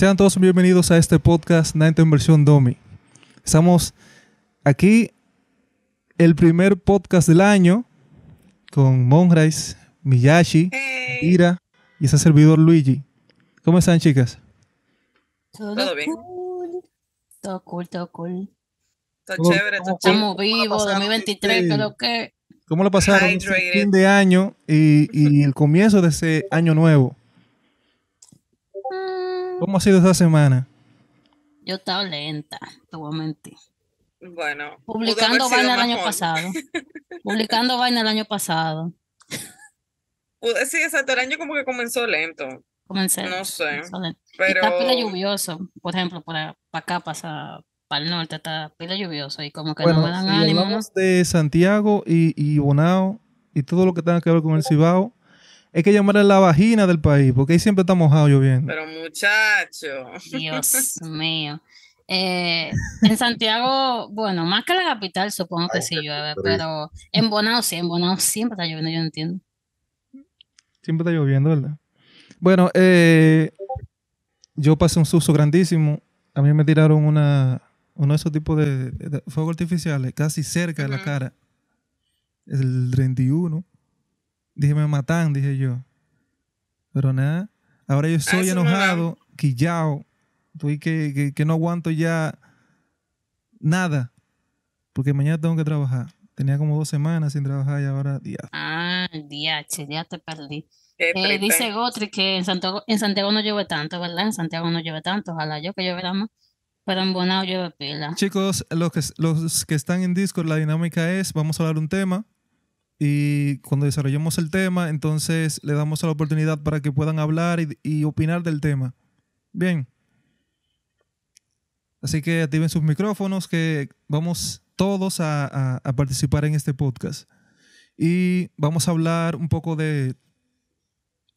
Sean todos bienvenidos a este podcast Nante en versión Domi. Estamos aquí, el primer podcast del año, con Monrais, Miyashi, Hey. Ira y ese servidor Luigi. ¿Cómo están, chicas? Todo, Todo bien. cool. Todo cool, todo cool. Está ¿Cómo- chévere, está cómo chévere. Estamos vivos, pasaron 2023, ustedes? creo que. ¿Cómo lo pasaron este Hydrated. fin de año y, y el comienzo de ese año nuevo? ¿Cómo ha sido esa semana? yo estaba lenta, te voy a mentir. Bueno, Publicando vaina el año pasado. Publicando vaina el año pasado. Sí, exacto, el año como que comenzó lento, Comencé. no sé, comenzó lento. Y pero está pila lluvioso. Por ejemplo, para, acá pasa, para el norte está pila lluvioso y como que Bueno, no me dan si ánimo. hablamos de Santiago y, y Bonao y todo lo que tenga que ver con el Cibao, hay que llamarle la vagina del país, porque ahí siempre está mojado lloviendo. pero muchacho, Dios mío. Eh, en Santiago, bueno, más que la capital, supongo que sí llueve, pero en Bonao sí, en Bonao siempre está lloviendo, yo no entiendo. Siempre está lloviendo, ¿verdad? Bueno, eh, yo pasé un susto grandísimo. A mí me tiraron una, uno de esos tipos de, de fuegos artificiales casi cerca de la cara. El 31. Dije, me matan, dije yo. Pero nada. Ahora yo estoy eso no enojado, quillao. Estoy que, que, que no aguanto ya nada. Porque mañana tengo que trabajar. Tenía como dos semanas sin trabajar y ahora, día. Ah, DH, ya te perdí. Eh, dice Gotri que en Santiago, en Santiago no llueve tanto, ¿verdad? En Santiago no llueve tanto, ojalá yo que lloviera más, pero en Bonao llueve pila. Chicos, los que, los que están en Discord, la dinámica es, vamos a hablar un tema y cuando desarrollemos el tema, entonces le damos la oportunidad para que puedan hablar y, opinar del tema. Bien. Así que activen sus micrófonos, que vamos todos a, participar en este podcast. Y vamos a hablar un poco de,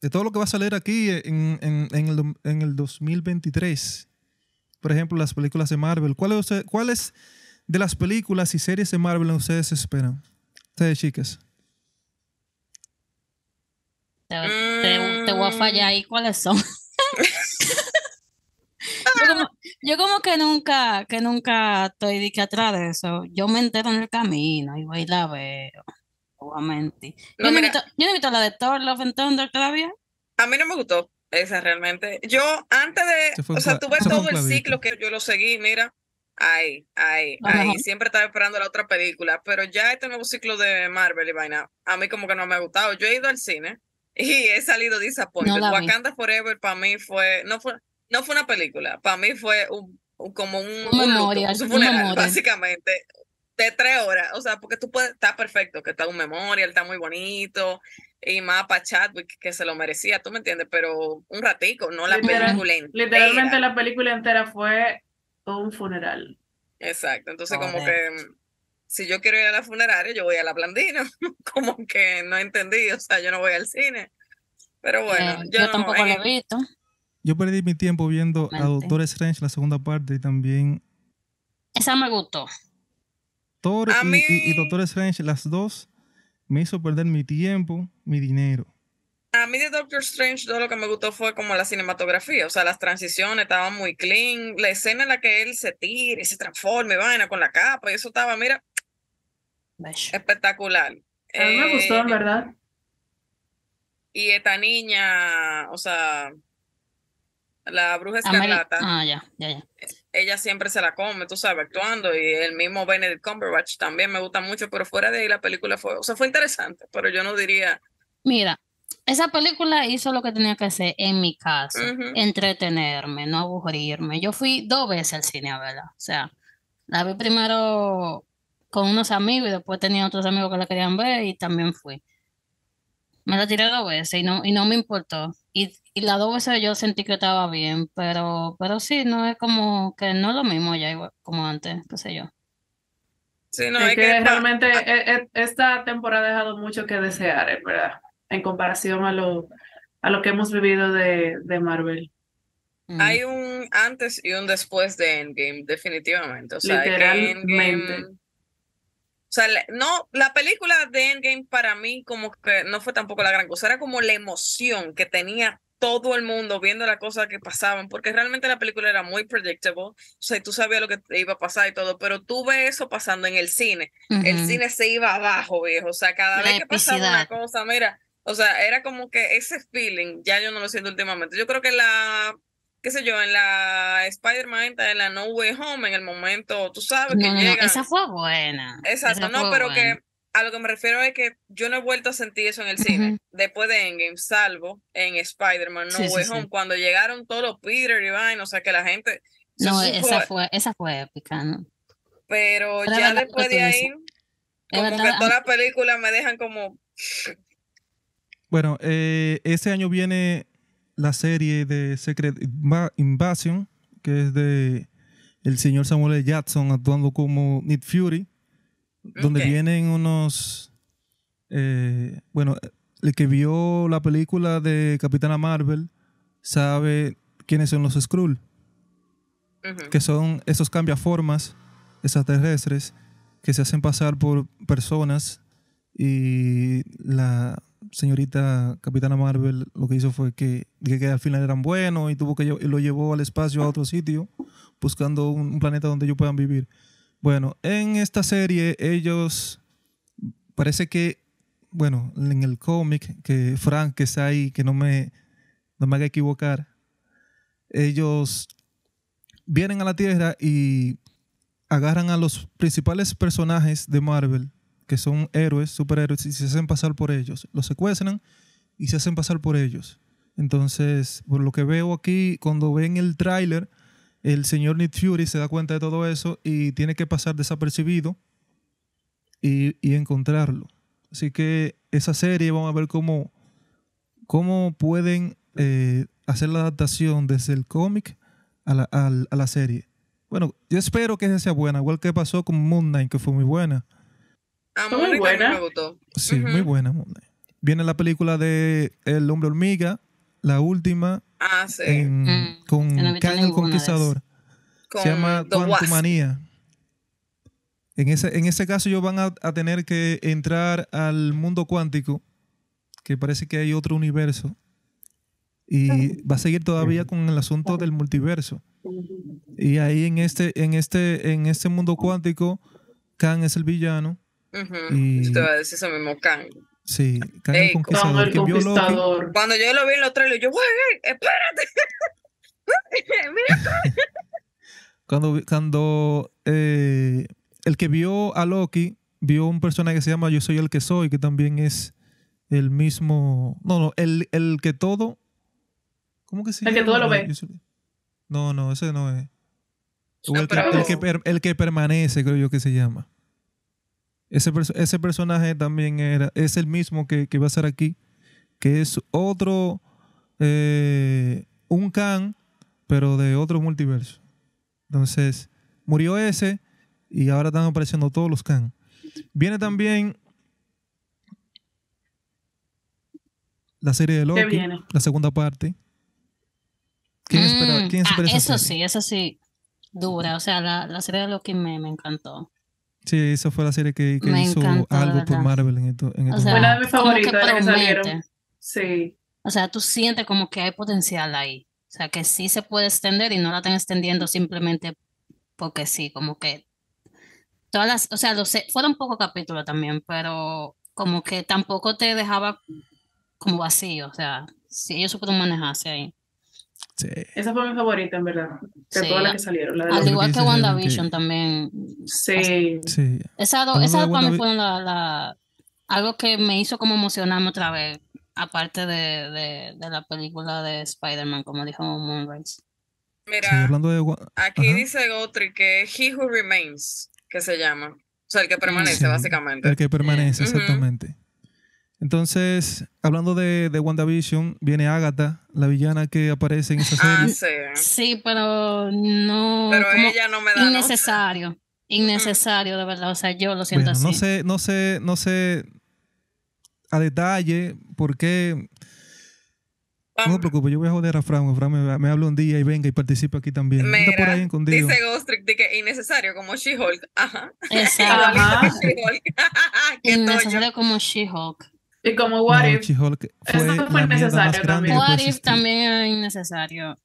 de todo lo que va a salir aquí en, en- en el, en el 2023 por ejemplo, las películas de Marvel. ¿Cuáles ¿Cuáles de las películas y series de Marvel ustedes esperan? Ustedes, chicas. Te, te- te voy a Mm. fallar ahí, ¿cuáles son? Yo como, yo como que nunca, que nunca estoy de que atrás de eso. Yo me entero en el camino y voy y la veo. Obviamente. No, yo, no visto, yo no he visto la de Thor, Love and Thunder todavía. A mí no me gustó esa realmente. Yo antes de, o sea, tuve se todo el ciclo que yo lo seguí, mira, ahí, ahí, ahí, siempre estaba esperando la otra película, pero ya este nuevo ciclo de Marvel y vaina, a mí como que no me ha gustado. Yo he ido al cine y he salido disappointed. No. Wakanda Forever para mí fue, no fue, no fue una película, para mí fue un, un- como un, Un un luto, memorial, un un funeral, memorial. básicamente. De tres horas, o sea, porque tú puedes, está perfecto, que está un memorial, está muy bonito, y más para Chadwick que se lo merecía, tú me entiendes, pero un ratico, no la Literal- película entera. Literalmente la película entera fue un funeral. Exacto, entonces como Joder. que si yo quiero ir a la funeraria, yo voy a la Blandina, como que no entendí, o sea, yo no voy al cine. Pero bueno, Eh, yo, yo no- tampoco en- lo he visto. Yo perdí mi tiempo viendo a Mente. Doctor Strange, la segunda parte, y también Esa me gustó. Thor A y, mí- y- y Doctor Strange, las dos, me hizo perder mi tiempo, mi dinero. A mí de Doctor Strange todo lo que me gustó fue como la cinematografía, o sea, las transiciones estaban muy clean, la escena en la que él se tira y se transforma y vaina con la capa, y eso estaba, mira. Espectacular. A mí me gustó, en Eh, verdad. Y esta niña, o sea, la bruja Ameri- escarlata, Ah, ya, ya, ya. ella siempre se la come, tú sabes, actuando, y el mismo Benedict Cumberbatch también me gusta mucho, pero fuera de ahí la película fue, o sea, fue interesante, pero yo no diría, Mira, esa película hizo lo que tenía que hacer en mi caso, Ujú. entretenerme, no aburrirme. Yo fui dos veces al cine a verla, o sea, la vi primero con unos amigos y después tenía otros amigos que la querían ver y también fui. Me la tiré dos veces y no, y no me importó. Y, y las dos veces yo sentí que estaba bien, pero, pero sí, no es como que no es lo mismo ya igual como antes, qué sé yo. sí, no, Es es que que realmente e- e- esta temporada ha dejado mucho que desear, en verdad, en comparación a lo, a lo que hemos vivido de, de Marvel. Mm. hay un antes y un después de Endgame, definitivamente, o sea, que Literalmente. Endgame- sea, le- no, la película de Endgame para mí como que no fue tampoco la gran cosa, era como la emoción que tenía todo el mundo viendo las cosas que pasaban, porque realmente la película era muy predictable, o sea, tú sabías lo que te iba a pasar y todo, pero tú ves eso pasando en el cine, el Ujú. cine se iba abajo, viejo, o sea, cada La vez que pasaba una epicidad. cosa, mira, o sea, era como que ese feeling, ya yo no lo siento últimamente, yo creo que la, qué sé yo, en la Spider-Man, en la No Way Home, en el momento, tú sabes que No, no, no, llega... esa fue buena. Exacto, esa no, pero buena. que a lo que me refiero es que yo no he vuelto a sentir eso en el cine después de Endgame, salvo en Spider-Man No Sí, Way sí. Home, cuando llegaron todos los Peter y vaina, o sea que la gente No, esa fue, esa fue épica, ¿no? pero ya después de ahí, como que todas las películas me dejan como Bueno, eh, este año viene la serie de Secret Inva- Invasion, que es de el señor Samuel L. Jackson actuando como Nick Fury, donde vienen unos, eh, bueno, el que vio la película de Capitana Marvel sabe quiénes son los Skrull, que son esos cambiaformas extraterrestres que se hacen pasar por personas y la señorita Capitana Marvel lo que hizo fue que, que, al final eran buenos y tuvo que lle- lo llevó al espacio a otro sitio buscando un, un planeta donde ellos puedan vivir. Bueno, en esta serie ellos parece que, bueno, en el cómic que Frank que está ahí, que no me, no me haga equivocar, ellos vienen a la Tierra y agarran a los principales personajes de Marvel, que son héroes, superhéroes, y se hacen pasar por ellos. Los secuestran y se hacen pasar por ellos. Entonces, por lo que veo aquí, cuando ven el tráiler, el señor Nick Fury se da cuenta de todo eso y tiene que pasar desapercibido y, y encontrarlo. Así que esa serie vamos a ver cómo, cómo pueden eh, hacer la adaptación desde el cómic a la, al- a la serie. Bueno, yo espero que esa sea buena, igual que pasó con Moon Knight, que fue muy buena. A Fue Moon muy buena. me gustó. Sí, muy buena Moon. Viene la película de El Hombre Hormiga, la última, Ah, sí, en- Mm, con no Kang el Conquistador. con Se llama. Quantumania. En ese, en ese caso ellos van a, a tener que entrar al mundo cuántico, que parece que hay otro universo. Y va a seguir todavía con el asunto del multiverso. Y ahí en este, en este, en este mundo cuántico, Kang es el villano. Y- Yo te iba a decir eso mismo, Kang. Sí, Kang Ey, el con Con conquistador. el Loki. Cuando yo lo vi en los trailers, yo, güey, espérate. Mira, Cuando, cuando eh, el que vio a Loki vio un personaje que se llama Yo soy el que soy, que también es el mismo. No, no, el, el que todo. ¿Cómo que se El que llama? todo lo ve. Soy- No, no, ese no es. O el, que, pero- el que per- el que permanece, creo yo que se llama. Ese, ese personaje también era, es el mismo que, que va a ser aquí, que es otro, eh, un Khan, pero de otro multiverso. Entonces, murió ese y ahora están apareciendo todos los Khan. Viene también la serie de Loki, la segunda parte. ¿Quién espera, Mm, quién ah, espera esa eso serie? sí, eso sí, dura. O sea, la, la serie de Loki me, me encantó. Sí, esa fue la serie que, que hizo encantó, algo por. Marvel en esto. En O estos sea, Fue una de mis que favoritas las que salieron. Sí. O sea, tú sientes como que hay potencial ahí. O sea, que sí se puede extender y no la están extendiendo simplemente porque sí, como que todas las, o sea, los, fueron pocos capítulos también, pero como que tampoco te dejaba como vacío. O sea, sí ellos supieron manejarse ahí. Sí. Esa fue mi favorita, en verdad. De Sí, todas las que salieron. La de Al igual que Helen, que- WandaVision también. Sí. Sí. Para mí WandaVi- fueron la, la- algo que me hizo como emocionarme otra vez, aparte de, de, de la película de Spider-Man, como dijo Moonrise. Sí, Mira, hablando de. Wa- aquí Ajá. dice Gotri que es He Who Remains, que se llama. O sea, el que permanece, Sí, básicamente. El que permanece, exactamente. Entonces, hablando de, de WandaVision, viene Agatha, la villana que aparece en esa Ah, serie. sí. Sí, pero no, Pero como ella no me da. innecesario, innecesario de verdad, o sea, yo lo siento bueno, así. no sé, no sé, no sé a detalle por qué. No te preocupes, yo voy a joder a Fran. Fran me, me habla un día y venga y participa aquí también. Está por Mira, ahí escondido. dice Ghostrick de que innecesario como She-Hulk. Ajá. Exacto, Ajá. innecesario como She-Hulk. Y como What No, If, fue Eso fue la mierda más necesario grande también. What If también es innecesario.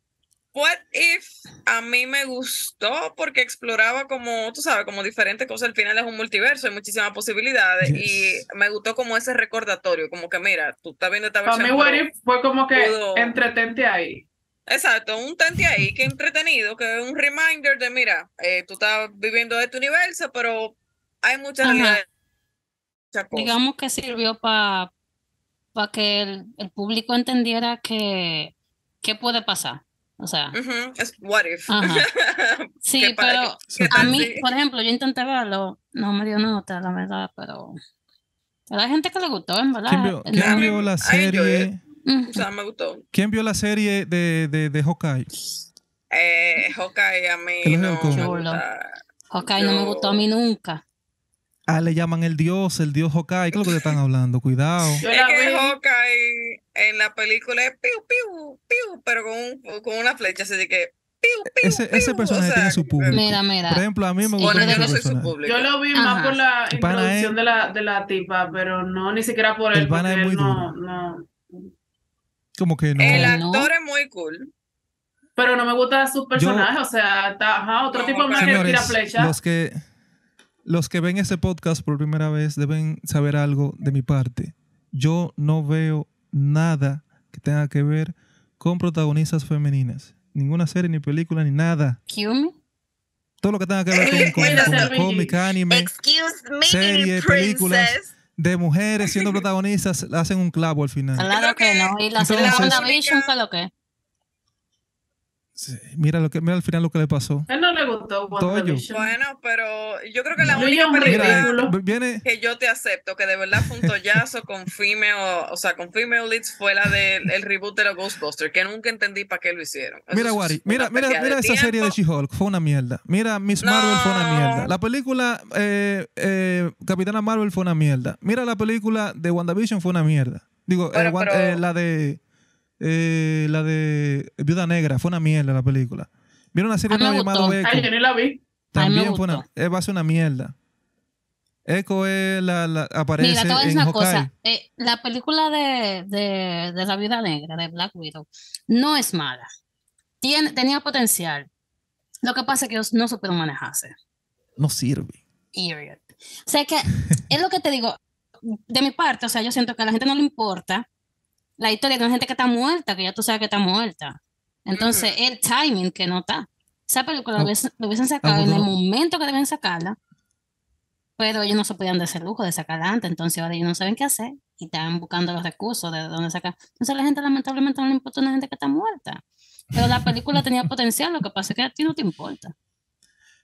What If a mí me gustó porque exploraba como, tú sabes, como diferentes cosas. Al final es un multiverso, hay muchísimas posibilidades. Yes. Y me gustó como ese recordatorio, como que mira, tú estás viendo esta para mí versión. What If fue como que pudo- entretente ahí. Exacto, un tente ahí, que entretenido, que es un reminder de, mira, eh, tú estás viviendo este universo, pero hay muchas realidades. Digamos que sirvió para que el, el público entendiera que qué puede pasar. O sea, Es what if. Ajá. sí, ¿Qué pa- pero qué a mí, por ejemplo, yo intenté verlo, no me dio nota, la verdad, pero, pero hay gente que le gustó, en verdad. ¿Quién vio, quién la it. serie? O sea, me gustó. ¿Quién vio la serie de, de, de Hawkeye? Eh, Hawkeye a mí no me Chulo. gusta. Hawkeye no me gustó a mí nunca. Ah, le llaman el dios, el dios Hawkeye. ¿Qué es lo que te están hablando? Cuidado. Yo Es la que vi. Hawkeye en la película es piu, piu, piu, pero con, un- con una flecha, así de que piu, piu, Ese- ese personaje o sea, tiene su público. Mira, mira. Por ejemplo, a mí me Sí, pero yo no el soy su personaje. público. Yo lo vi Ajá. más por la El introducción es- de la, de la tipa, pero no ni siquiera por El él, pana porque es muy él no, duro. no. Como que no. El no. actor es muy cool. Pero no me gusta su personaje, o sea, está, ajá, otro No, tipo más que tira Señores, flecha. los que, los que ven este podcast por primera vez deben saber algo de mi parte. Yo no veo nada que tenga que ver con protagonistas femeninas. Ninguna serie, ni película, ni nada. Cue me. Todo lo que tenga que ver con, con, cómic, anime, Excuse me, serie, películas. princess. de mujeres siendo protagistas, hacen un clavo al final. Claro que no. Y la WandaVision única- fue lo que. Mira, lo que, mira al final lo que le pasó. A él no le gustó WandaVision. Bueno, pero yo creo que la única película viene, que yo te acepto, que de verdad fue un tollazo con female, o sea, con female leads fue la del el reboot de los Ghostbusters, que nunca entendí para qué lo hicieron. Eso Mira, Wari, mira, mira, mira esa serie de. She-Hulk, fue una mierda. Mira, Miss No. Marvel fue una mierda. La película eh, eh, Capitana Marvel fue una mierda. Mira, la película de WandaVision fue una mierda. Digo, Bueno, eh, Wan- pero- eh, la de eh, la de Viuda Negra fue una mierda la película. Vieron una serie nueva llamada. Echo. Ay, yo ni la vi. También fue una, eh, va a ser una mierda. Echo es la, la- aparece Mira, te voy a decir en una Hawkeye. cosa. eh, la película de, de, de la Viuda Negra, de Black Widow, no es mala. Tiene, tenía potencial. Lo que pasa es que ellos no supieron manejarse. No sirve. Period. O sea que es lo que te digo. De mi parte, o sea, yo siento que a la gente no le importa la historia de una gente que está muerta, que ya tú sabes que está muerta. Entonces, el timing que no está. Esa película Ah, lo hubiesen, lo hubiesen sacado ah, en el momento que deben sacarla, pero ellos no se podían dar ese lujo de sacarla antes, entonces ahora ellos no saben qué hacer y están buscando los recursos de dónde sacar. Entonces, a la gente lamentablemente no le importa una gente que está muerta. Pero la película tenía potencial, lo que pasa es que a ti no te importa.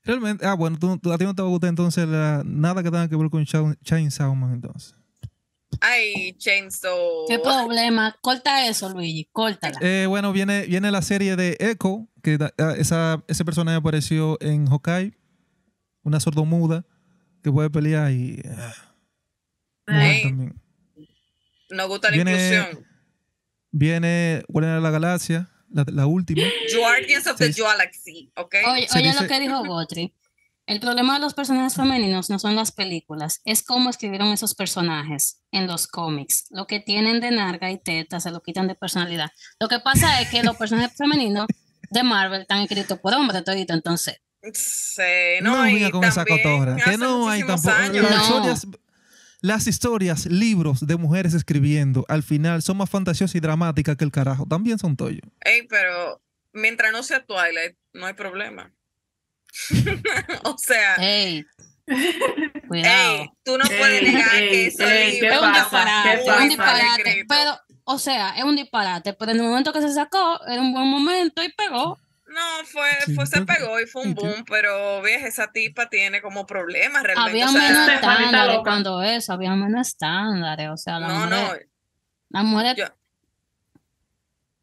Realmente, ah, bueno, tú- tú- a ti no te va a gustar entonces la- nada que tenga que ver con Cha- Chainsaw Man entonces. Ay, Chainsaw. ¿Qué problema? Corta eso, Luigi, córtala. Eh, bueno, viene, viene la serie de Echo, que da- ah, esa, ese personaje apareció en Hawkeye, una sordomuda que puede pelear y... ah, también. Nos gusta la Viene- inclusión. Viene Guardianes de la Galaxia, la, la última. Guardians of the. Galaxy, ¿ok? Oye, oye dice- lo que dijo Gotri. El problema de los personajes femeninos no son las películas, es cómo escribieron esos personajes en los cómics. Lo que tienen de narga y teta se lo quitan de personalidad. Lo que pasa es que los personajes femeninos de Marvel están escritos por hombres todito, entonces. Sí, No, no, y venga con esa también cotorra. Que no hay tampoco. años. Las, No. historias, las historias, libros de mujeres escribiendo, al final son más fantasiosas y dramáticas que el carajo. También son toyo. Ey, pero mientras no sea Twilight, no hay problema. o sea, ¡Ey! Cuidado. ey, tú no puedes Ey, negar ey, que ¿qué es un disparate, ¿Qué es un disparate. Pero, o sea, es un disparate, pero en el momento que se sacó, era un buen momento y pegó. No, fue, fue se pegó y fue un boom, pero vieja, esa tipa tiene como problemas realmente. Había o sea, menos estándares cuando eso, había menos estándares, o sea, no, no, las mujeres yo,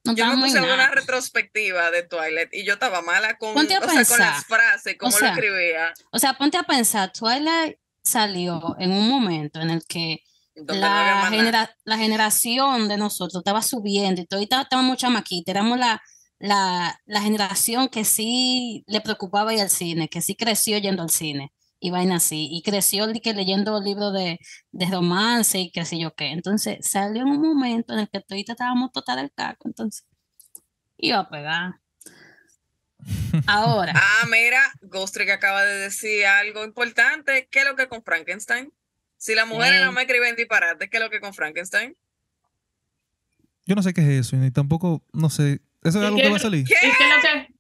no yo me puse en una retrospectiva de Twilight y yo estaba mala con, o sea, las frases, como sea, lo escribía. O sea, ponte a pensar, Twilight salió en un momento en el que la, genera- generación de nosotros estaba subiendo y y estábamos chamaquitos, éramos la, la, la generación que sí le preocupaba ir al cine, que sí creció yendo al cine. Y vaina así. Y creció que leyendo libros de, de romance y qué sé yo qué. Entonces salió en un momento en el que todavía estábamos total el caco. Entonces iba a pegar. Ahora, Ah, mira, Ghost Trick acaba de decir algo importante. ¿Qué es lo que con Frankenstein? Si las mujeres Eh. no me escriben disparate, ¿qué es lo que con Frankenstein? Yo no sé qué es eso, ni tampoco, no sé. ¿Eso es ¿Y algo qué- que va a salir? ¿Qué? ¿Y qué es lo que?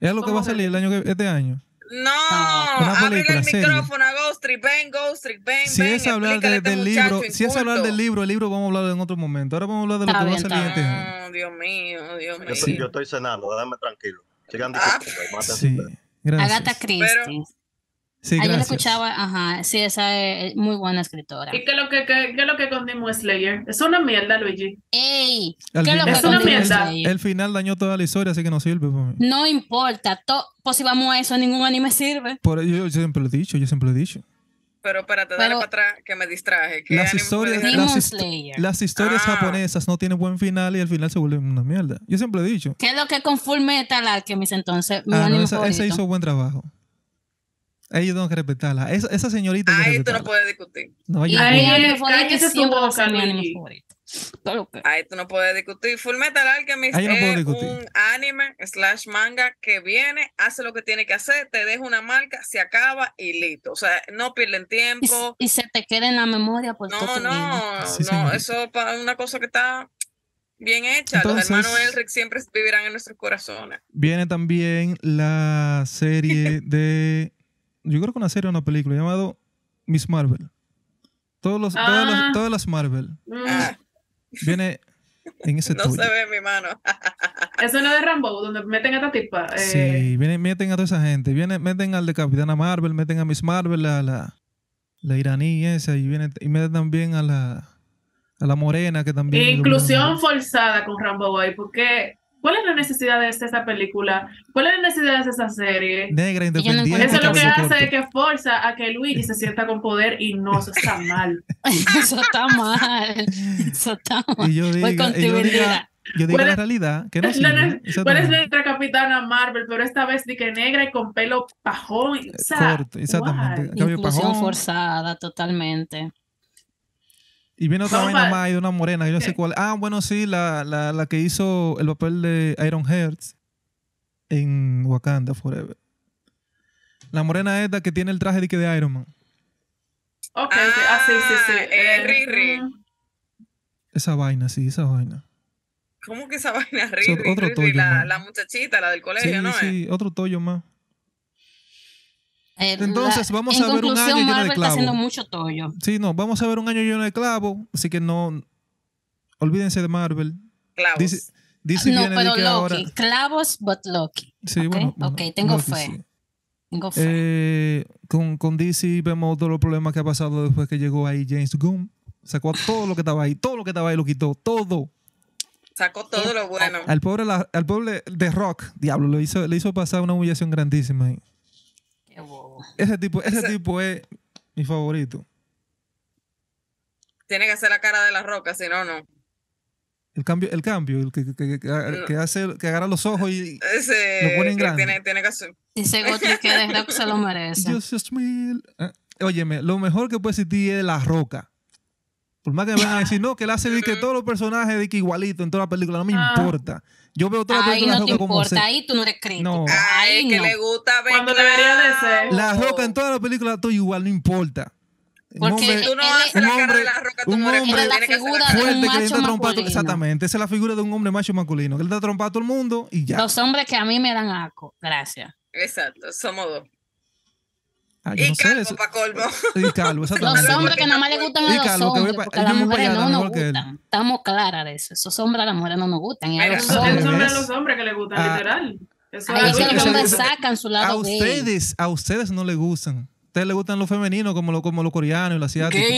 ¿Es algo que va a ¿Cómo que? salir el año que, este año? No, ábrele película, el micrófono a Ghost Trick. Ven, Ghost Trick, ven, Si ven. es hablar de- este del libro, si es hablar del libro, el libro vamos a hablar en otro momento. Ahora vamos a hablar de lo Está que va a salir este. No, Dios mío, Dios mío. Yo, estoy- yo estoy cenando, déjame tranquilo. Sigan Ah. Sí, gracias. Agatha Christie. Sí, Ayer la escuchaba, ajá, sí, esa es muy buena escritora. ¿Y qué es lo que, qué, qué es lo que con Demon Slayer? Es una mierda, Luigi. ¡Ey! ¿Qué es lo que Es una mierda. Slayer? El final dañó toda la historia, así que no sirve para mí. No importa, to- pues si vamos a eso, ningún anime sirve. Por ello yo siempre lo he dicho, yo siempre lo he dicho. Pero espérate, dale Pero- para atrás que me distraje. ¿Qué Las historias, las, histo- Slayer. las historias Ah. japonesas no tienen buen final y al final se vuelven una mierda. Yo siempre lo he dicho. ¿Qué es lo que con Full Metal Alchemist entonces? Mi Ah, no, anime esa, esa hizo buen trabajo. Ahí yo tengo que respetarla. Esa, esa señorita Ahí tú no puedes discutir. No, Y mi anime favorito. Todo Ahí tú no puedes discutir. Full Metal Alchemist no es discutir. un anime slash manga que viene, hace lo que tiene que hacer, te deja una marca, se acaba y listo. O sea, no pierden tiempo. y se te queda en la memoria por todo No, vida. no, Sí, no, eso es una cosa que está bien hecha. Entonces- Los hermanos Elric siempre vivirán en nuestros corazones. Viene también la serie de. Yo creo que una serie o una película llamado Miss Marvel. Todos los, todas, Ah. las, todas las Marvel. Mm, Ah, Viene en ese no tuyo. se ve en mi mano. Eso no es de Rambo, donde meten a esta tipa. eh, Sí, viene, meten a toda esa gente. Viene, meten al de Capitana Marvel, meten a Miss Marvel, a la, la iraní esa, y, viene, y meten también a la, a la morena que también. Inclusión forzada con Rambo Boy, porque ¿cuál es la necesidad de esa película? ¿Cuál es la necesidad de esa serie? Negra, no independiente. encuentro Eso lo que hace corto. es que forza a que Luigi se sienta con poder y no, eso está mal. Eso está mal. Eso está mal. Y yo diga, Voy y con yo ¿Cuál la realidad, que no ne- ¿Cuál es nuestra capitana Marvel? Pero esta vez de que negra y con pelo pajón. O sea, Corto, exactamente. Inclusión pajón. forzada, totalmente. Y viene otra vaina más y de una morena, yo no sé cuál. Ah, bueno, sí, la, la, la que hizo el papel de Iron Hearts en Wakanda Forever. La morena esta que tiene el traje de, que de Iron Man. Ok. Ah, sí, sí, sí. Ah, eh, Riri. Esa vaina, sí, esa vaina. ¿Cómo que esa vaina? Riri, otro Riri, toyo, la, la muchachita, la del colegio, Sí, ¿no es? sí, otro tollo más. Entonces, la- vamos en a ver un año lleno de está clavos. haciendo mucho tollo. Sí, no, vamos a ver un año lleno de clavos, así que no. Olvídense de Marvel. Clavos. Dice, dice no, pero Loki. ahora. Clavos, but Loki. Sí, ok, bueno, bueno, ok, tengo Loki, fe. sí. Tengo fe. Eh, con, con DC vemos todos los problemas que ha pasado después que llegó ahí James Gunn. Sacó todo lo que estaba ahí, todo lo que estaba ahí lo quitó, todo. Sacó todo lo bueno. Al pobre, la- al pobre de Rock, diablo, le hizo, le hizo pasar una humillación grandísima ahí. Ese tipo, ese Ese- tipo es mi favorito. Tiene que hacer la cara de la roca, si no, no. El cambio, el cambio, el que, que, que- hace, que agarra los ojos y Ese Lo ponen que grande. tiene, tiene que hacer. Dice Gotti que de Rock se lo merece. Just a smile. Eh, Óyeme, lo mejor que puede existir es la roca. Por más que me vengan a decir, no, que él hace de que todos los personajes de que igualito en toda la película, no me Ah. importa. Yo veo toda la Ahí película de no la te roca como importa, ahí tú no eres crítico. No. Ay, Ahí que no. le gusta ver. Cuando debería de ser. La roca en toda la película estoy igual, no importa. Un Porque hombre Si tú no haces la un cara hombre- de la roca, tú un hombre- Era la que de un que macho masculino. Exactamente, esa es la figura de un hombre macho masculino, que le da trompado a todo el mundo y ya. Los hombres que a mí me dan asco. Gracias. Exacto, somos dos. Ah, Y no sé calvo, para colmo. Y calvo, Los hombres que nada más le gustan a los ve hombres, porque a las mujeres no nos él. gustan. Estamos claras de eso. Esos hombres a las mujeres no nos gustan. Y a los hombres. ¿ves? los hombres que le gustan, Ah. literal. Eso Ahí es es que eso- los eso- hombres eso- sacan su A lado ustedes, a ustedes no les gustan. A ustedes les gustan los femeninos como los como los coreanos y los asiáticos.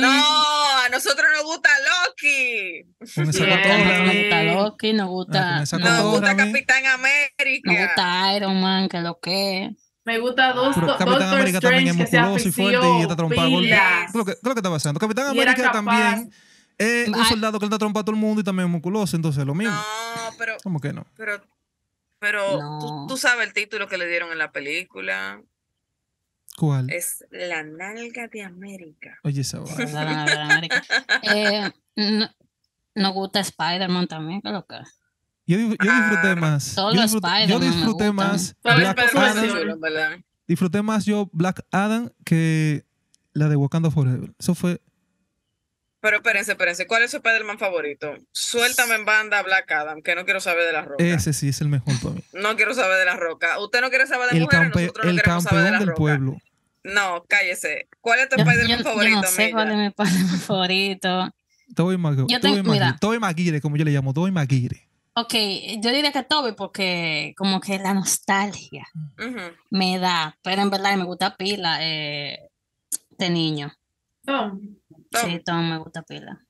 No, a nosotros nos gusta Loki. Nos gusta Loki, nos Ah, gusta, esa nos gusta a mí. Capitán nos América. gusta Iron Man, que lo que es. Me gusta dos, Pero do- Capitán Doctor América también es Strange que se musculoso y fuerte y está trompado. ¿Qué es lo que, es lo que está pasando? Capitán América también es un soldado que le está trompado a todo el mundo y también es musculoso, entonces es lo mismo. No, pero, ¿Cómo que no? pero, pero No. ¿tú, tú sabes el título que le dieron en la película. ¿Cuál? Es la nalga de América. Oye, esa vaina. La de América. Eh, no- nos gusta Spider-Man también, que lo que. Yo, di- yo disfruté Ah, más. todos Yo los disfruté, yo disfruté más Black Adam. Disfruté más yo Black Adam que la de Wakanda Forever. Eso fue. Pero espérense, espérense. ¿Cuál es su Spider-Man favorito? Suéltame en banda Black Adam, que no quiero saber de la roca. Ese sí es el mejor para mí. No quiero saber de la roca. Usted no quiere saber de El, mujeres, nosotros no el queremos saber de del roca. pueblo. No, cállese. ¿Cuál es tu Spider-Man yo- yo favorito, no sé cuál es mi Spider-Man favorito. Tobey Maguire. Tengo- Maguire. como yo le llamo. Tobey Maguire. Ok, yo diría que Toby porque como que la nostalgia me da, pero en verdad me gusta pila eh, de niño. Tom, Tom. Sí, Tom me gusta pila.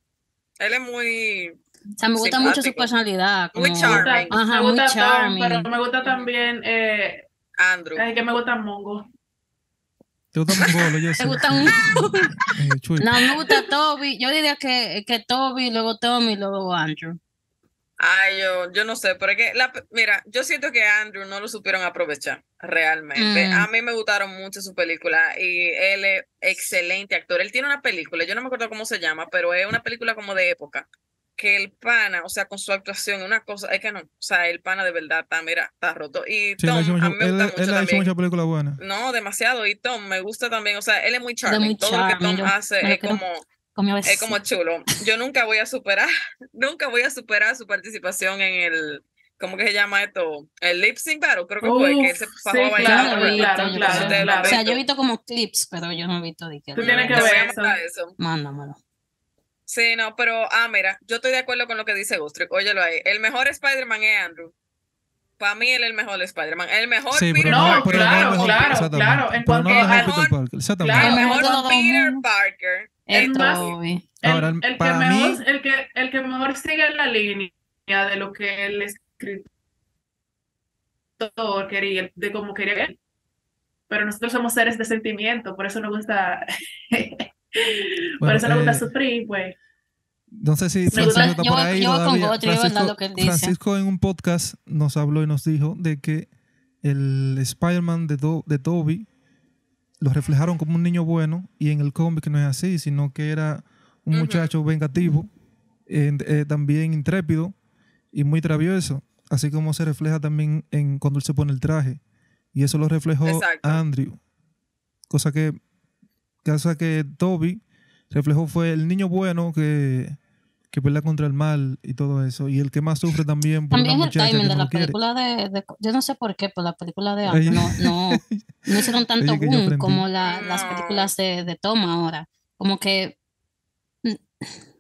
Él es muy... O sea, me gusta mucho su personalidad. Muy como- me Ajá, muy gusta Tom, pero me gusta también, eh, Andrew. ay, que me gusta Mongo. Te gusta Mongolo, yo sé. Me gusta un- Eh. No, me gusta Toby. Yo diría que, que Toby, luego Tommy, luego Andrew. Ay, yo, yo no sé, pero es que, la, mira, yo siento que Andrew no lo supieron aprovechar realmente. Mm. A mí me gustaron mucho sus películas y él es excelente actor. Él tiene una película, yo no me acuerdo cómo se llama, pero es una película como de época. Que el pana, o sea, con su actuación, una cosa, es que no, o sea, el pana de verdad está, mira, está roto. Y Sí, él ha Tom, hecho a mí me él- gusta él mucho ha hecho también. muchas películas buenas. No, demasiado. Y Tom me gusta también, o sea, él es muy Él charming. muy Todo lo que charming, Tom yo- hace lo es quiero- como es como chulo. Yo nunca voy a superar, nunca voy a superar su participación en el, ¿cómo que se llama esto? El lip sync battle, creo que fue, que él se Uf, bajó sí, a bailar. claro, claro, claro. O sea, yo he visto. como clips, pero yo no he visto de que. Tú tienes que ver eso. Mándamelo. Sí, no, pero, ah, mira, yo estoy de acuerdo con lo que dice Gustrick. Óyelo ahí. El mejor Spider-Man es Andrew. Para mí, él es el mejor Spider-Man. El mejor Sí, pero Peter no, No, Parker. no claro, el mejor. claro, claro, en no el cuanto mejor Peter Parker. Claro. El El mejor Peter. Parker. Es El más-. El, Ahora, el que mejor, mí- el que, el que mejor sigue la línea de lo que el escritor quería, de cómo quería él. Pero nosotros somos seres de sentimiento, por eso nos gusta, por Bueno, eso nos gusta eh, sufrir, pues. No sé si Francisco está yo por ahí Francisco, lo que él dice. Francisco en un podcast nos habló y nos dijo de que el Spider-Man de, Do- de Toby lo reflejaron como un niño bueno y en el cómic no es así, sino que era un muchacho vengativo, eh, eh, también intrépido y muy travieso, así como se refleja también en cuando él se pone el traje. Y eso lo reflejó Exacto. Andrew. Cosa que, cosa que Toby reflejó fue el niño bueno que, que pelea contra el mal y todo eso. Y el que más sufre también por También el timing de no la quiere. película de, de- Yo no sé por qué, pero la película de. Andrew no, no, no hicieron tanto boom como la- las películas de, de Tom ahora. Como que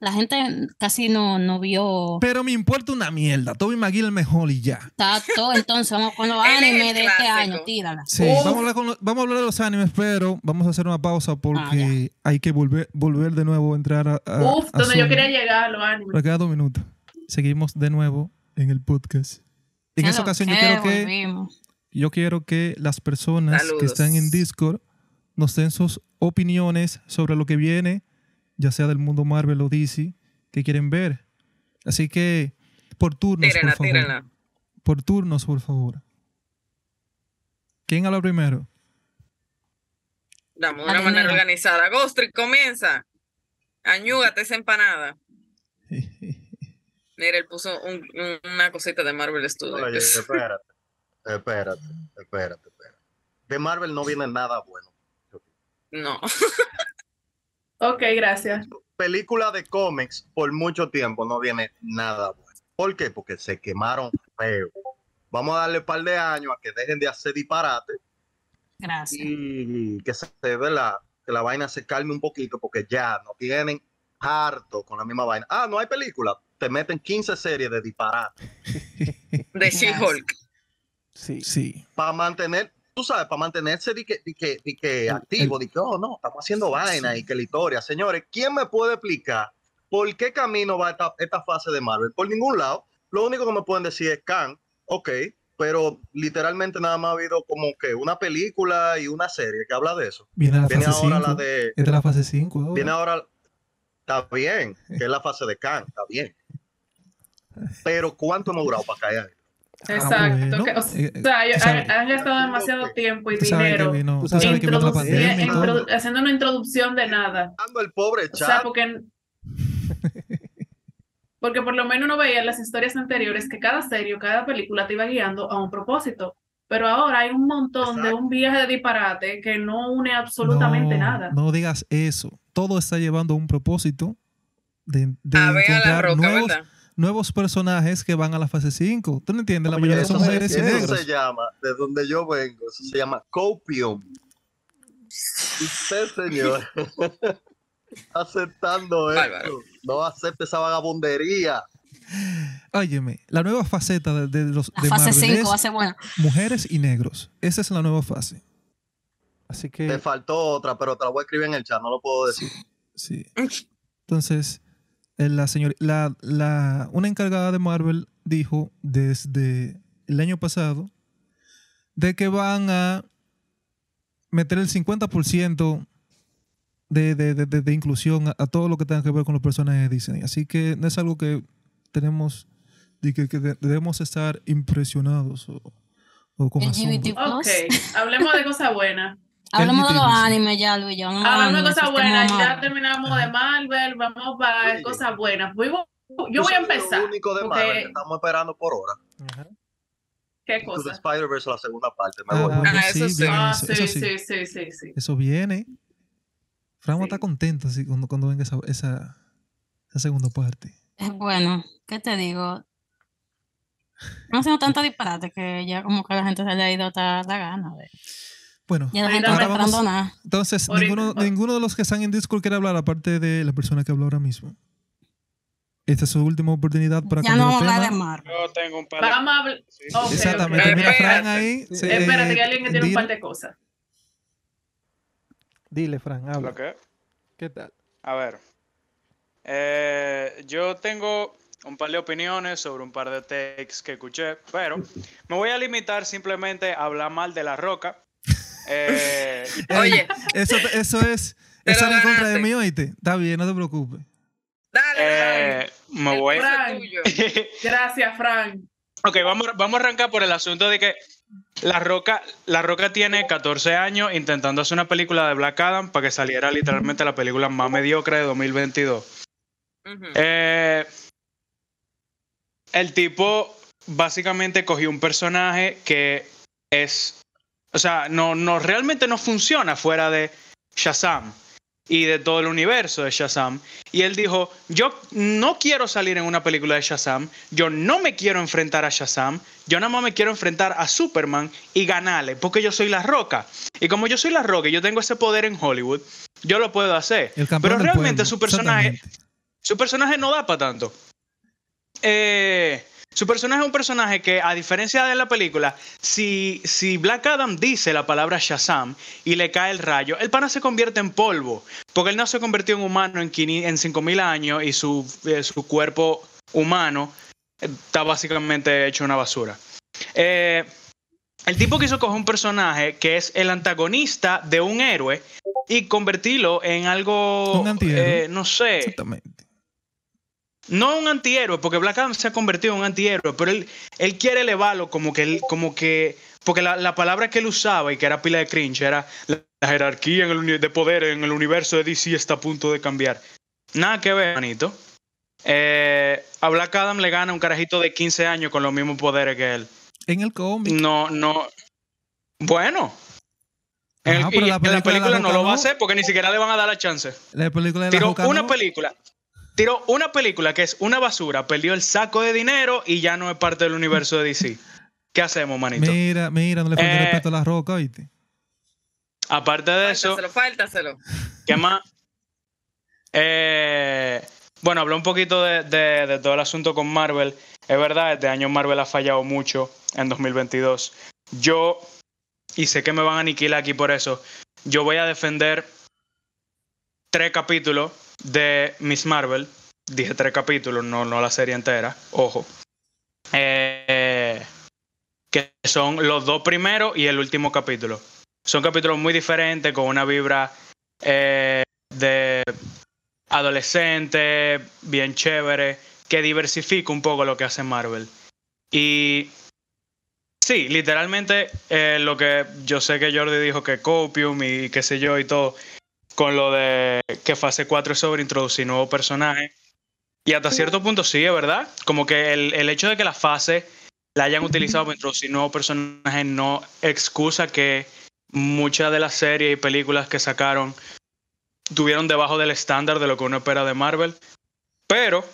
la gente casi no, no vio Pero me importa una mierda. Toby Maguire el mejor y ya. Tato, entonces vamos con los es animes de este año, tírala. Sí, vamos a, hablar con lo- vamos a hablar de los animes, pero vamos a hacer una pausa porque hay que volver, volver de nuevo a entrar a, a- Uf, a donde yo quería llegar, los ánimos. Pero queda dos minutos. Seguimos de nuevo en el podcast. En ¿Qué esa ocasión yo quiero que Volvimos. yo quiero que las personas que están en. Discord nos den sus opiniones sobre lo que viene, ya sea del mundo Marvel o DC, que quieren ver. Así que por turnos, Tírenla, por favor. tírenla. Por turnos, por favor. ¿Quién habla primero? Dame una manera organizada. Gostrick, comienza. Añúgate esa empanada. Mira, él puso un- un- una cosita de Marvel Studios. Oye, espérate, espérate, espérate, espérate. De Marvel no viene nada bueno. No. Ok, gracias. Película de cómics por mucho tiempo no viene nada bueno. ¿Por qué? Porque se quemaron feo. Vamos a darle un par de años a que dejen de hacer disparate Gracias. y que se ve la, que la vaina se calme un poquito porque ya no tienen harto con la misma vaina. Ah, no hay película. Te meten 15 series de disparate De She-Hulk. Sí. Sí. para mantener, tú sabes, para mantenerse de que, de que, de que activo, de que, oh, no, estamos haciendo vaina y que la historia. Señores, ¿quién me puede explicar por qué camino va esta, esta fase de Marvel? Por ningún lado. Lo único que me pueden decir es Khan, ok, pero literalmente nada más ha habido como que una película y una serie que habla de eso. Viene la Viene fase ahora 5. la de, Es de la fase 5. viene ahora, está bien, que es la fase de Khan, está bien. Pero ¿cuánto hemos durado para caer? Exacto. bueno. que- o Eh, sea, sabes- han, han gastado demasiado tiempo y dinero vino, pandemia todo. haciendo una introducción de nada. Dando el pobre O sea, chat. porque, porque por lo menos uno veía en las historias anteriores que cada serie o cada película te iba guiando a un propósito. Pero ahora hay un montón de Exacto. un viaje de disparate que no une absolutamente no, nada. No digas eso. Todo está llevando a un propósito de, de A ver a la encontrar roca, nuevos, ¿verdad? Nuevos personajes que van a la fase 5. ¿Tú no entiendes? La Oye, mayoría son mujeres y eso Eso negros. se llama, de donde yo vengo, eso se llama copium. Y Usted, señor, aceptando esto. No acepte esa vagabundería. Óyeme, la nueva faceta de, de los La de fase Marvel 5 va a ser buena. mujeres y negros. Esa es la nueva fase. Así Te que faltó otra, pero te la voy a escribir en el chat, no lo puedo decir. Sí. Entonces, eh, la señor, la, la, una encargada de Marvel dijo desde el año pasado de que van a meter el 50% de, de, de, de- de inclusión a, a todo lo que tenga que ver con los personajes de Disney. Así que no es algo que tenemos, de que, que de- debemos estar impresionados o, o con LGBT+. asombro. Ok, hablemos de cosas buenas. Hablemos de los animes ya, Luis. A Hablando de cosas sistema buenas, ya terminamos de Marvel, vamos para Oye. cosas buenas. Voy- yo voy a empezar. Lo único de porque- Marvel que estamos esperando por hora. Ajá. ¿Qué cosa? Spider-Verse, la segunda parte. Me Ah, voy. Ah, eso sí. viene Ah, eso, sí, eso sí, sí. sí, sí, sí. Eso viene. Fran va a Sí. estar contento así cuando, cuando venga esa, esa, esa segunda parte. Es bueno, ¿qué te digo? No haciendo tanto disparate que ya como que a la gente se le ha ido hasta la gana. de- Bueno, Ya la Ahí gente no dame. está Ahora vamos- nada. entonces ninguno, ninguno de los que están en Discord quiere hablar aparte de la persona que habló ahora mismo. Esta es su última oportunidad para Ya no vamos a hablar de. Marvel. Yo tengo un par de... Vamos a hablar. Sí. Ok, Exactamente. Mira, Espérate. Fran ahí. Sí. se- Espérate, que alguien que tiene un par de cosas. Dile, Fran, habla. ¿Qué tal? A ver. Eh, yo tengo un par de opiniones sobre un par de takes que escuché, pero me voy a limitar simplemente a hablar mal de La Roca. Eh, Oye, Eso, eso es lo en contra de mí, oíste. Está bien, no te preocupes. dale, eh, dale. me voy. piso es Fran. tuyo. Gracias, Frank. Ok, vamos, vamos a arrancar por el asunto de que La Roca, La Roca tiene 14 años intentando hacer una película de Black Adam para que saliera literalmente la película más mediocre de 2022. Ujú. Eh, el tipo básicamente cogió un personaje que es, o sea, no, no realmente no funciona fuera de Shazam y de todo el universo de Shazam. Y él dijo, yo no quiero salir en una película de Shazam, yo no me quiero enfrentar a Shazam, yo nada más me quiero enfrentar a Superman y ganarle, porque yo soy la roca. Y como yo soy la roca y yo tengo ese poder en Hollywood, yo lo puedo hacer. Pero realmente pueblo, su personaje, su personaje no da para tanto. Eh, su personaje es un personaje que, a diferencia de la película, si, si Black Adam dice la palabra Shazam y le cae el rayo, el pana se convierte en polvo. Porque él no se convirtió en humano en, 500 en 5000 años y su, eh, su cuerpo humano está básicamente hecho una basura. Eh, el tipo quiso coger un personaje que es el antagonista de un héroe y convertirlo en algo, Un eh, no sé, Exactamente. No un antihéroe, porque Black Adam se ha convertido en un antihéroe, pero él, él quiere elevarlo como que, él- como que, porque la, la palabra que él usaba y que era pila de cringe era la, la jerarquía en el de poder en el universo de DC está a punto de cambiar. Nada que ver, manito. Eh, a Black Adam le gana un carajito de 15 años con los mismos poderes que él. En el cómic. No, no. Bueno. El- pero la en la película la no lo va a hacer porque ni siquiera le van a dar la chance. La película de la Tiró una no. película. Tiró una película que es una basura, perdió el saco de dinero y ya no es parte del universo de DC. ¿Qué hacemos, manito? Mira, mira, no le falta Eh, respeto a la roca, oíste. Aparte de eso, Fáltaselo, fáltaselo. ¿qué más? Eh, bueno, habló un poquito de, de- de todo el asunto con Marvel. Es verdad, este año Marvel ha fallado mucho en 2022. Yo, y sé que me van a aniquilar aquí por eso, yo voy a defender tres capítulos de Miss Marvel. Dije tres capítulos, no, no la serie entera. Ojo. Eh, que son los dos primeros y el último capítulo. Son capítulos muy diferentes, con una vibra eh, de adolescente, bien chévere, que diversifica un poco lo que hace Marvel. Y Sí, literalmente eh, lo que yo sé que Jordi dijo que Copium y qué sé yo y todo, con lo de que fase 4 es sobre introducir nuevos personajes. Y hasta cierto punto sí, es verdad. Como que el, el hecho de que la fase la hayan utilizado para introducir nuevos personajes no excusa que muchas de las series y películas que sacaron tuvieron debajo del estándar de lo que uno espera de Marvel. Pero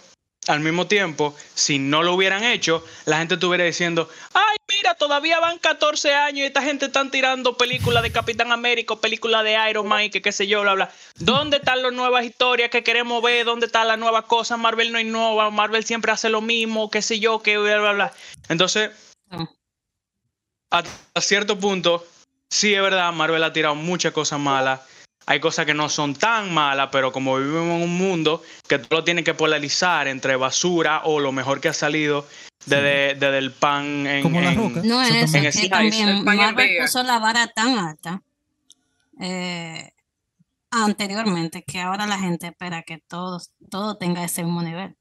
al mismo tiempo, si no lo hubieran hecho, la gente estuviera diciendo, ay, mira, todavía van 14 años y esta gente están tirando películas de Capitán América, películas de Iron Man y que qué sé yo, bla, bla. ¿Dónde están las nuevas historias que queremos ver? ¿Dónde están las nuevas cosas? Marvel no hay nueva, Marvel siempre hace lo mismo, qué sé yo, que bla, bla, bla. Entonces, Ah. a cierto punto, sí es verdad, Marvel ha tirado muchas cosas malas. Hay cosas que no son tan malas, pero como vivimos en un mundo que tú lo tienes que polarizar entre basura o lo mejor que ha salido desde, desde el pan en, Como La en- Roca. No es eso, En es ese que también Marvel puso la vara tan alta eh, anteriormente que ahora la gente espera que todos, todo tenga ese mismo nivel.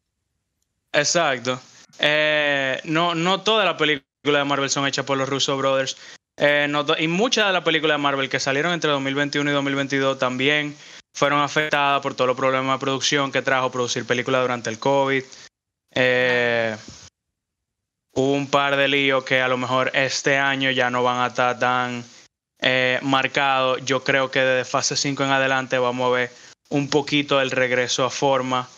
Exacto. Eh, no, no todas las películas de Marvel son hechas por los Russo Brothers. Eh, y muchas de las películas de Marvel que salieron entre 2021 y 2022 también fueron afectadas por todos los problemas de producción que trajo producir películas durante el COVID. Eh, hubo un par de líos que a lo mejor este año ya no van a estar tan eh, marcados. Yo creo que desde fase 5 en adelante vamos a ver un poquito el regreso a forma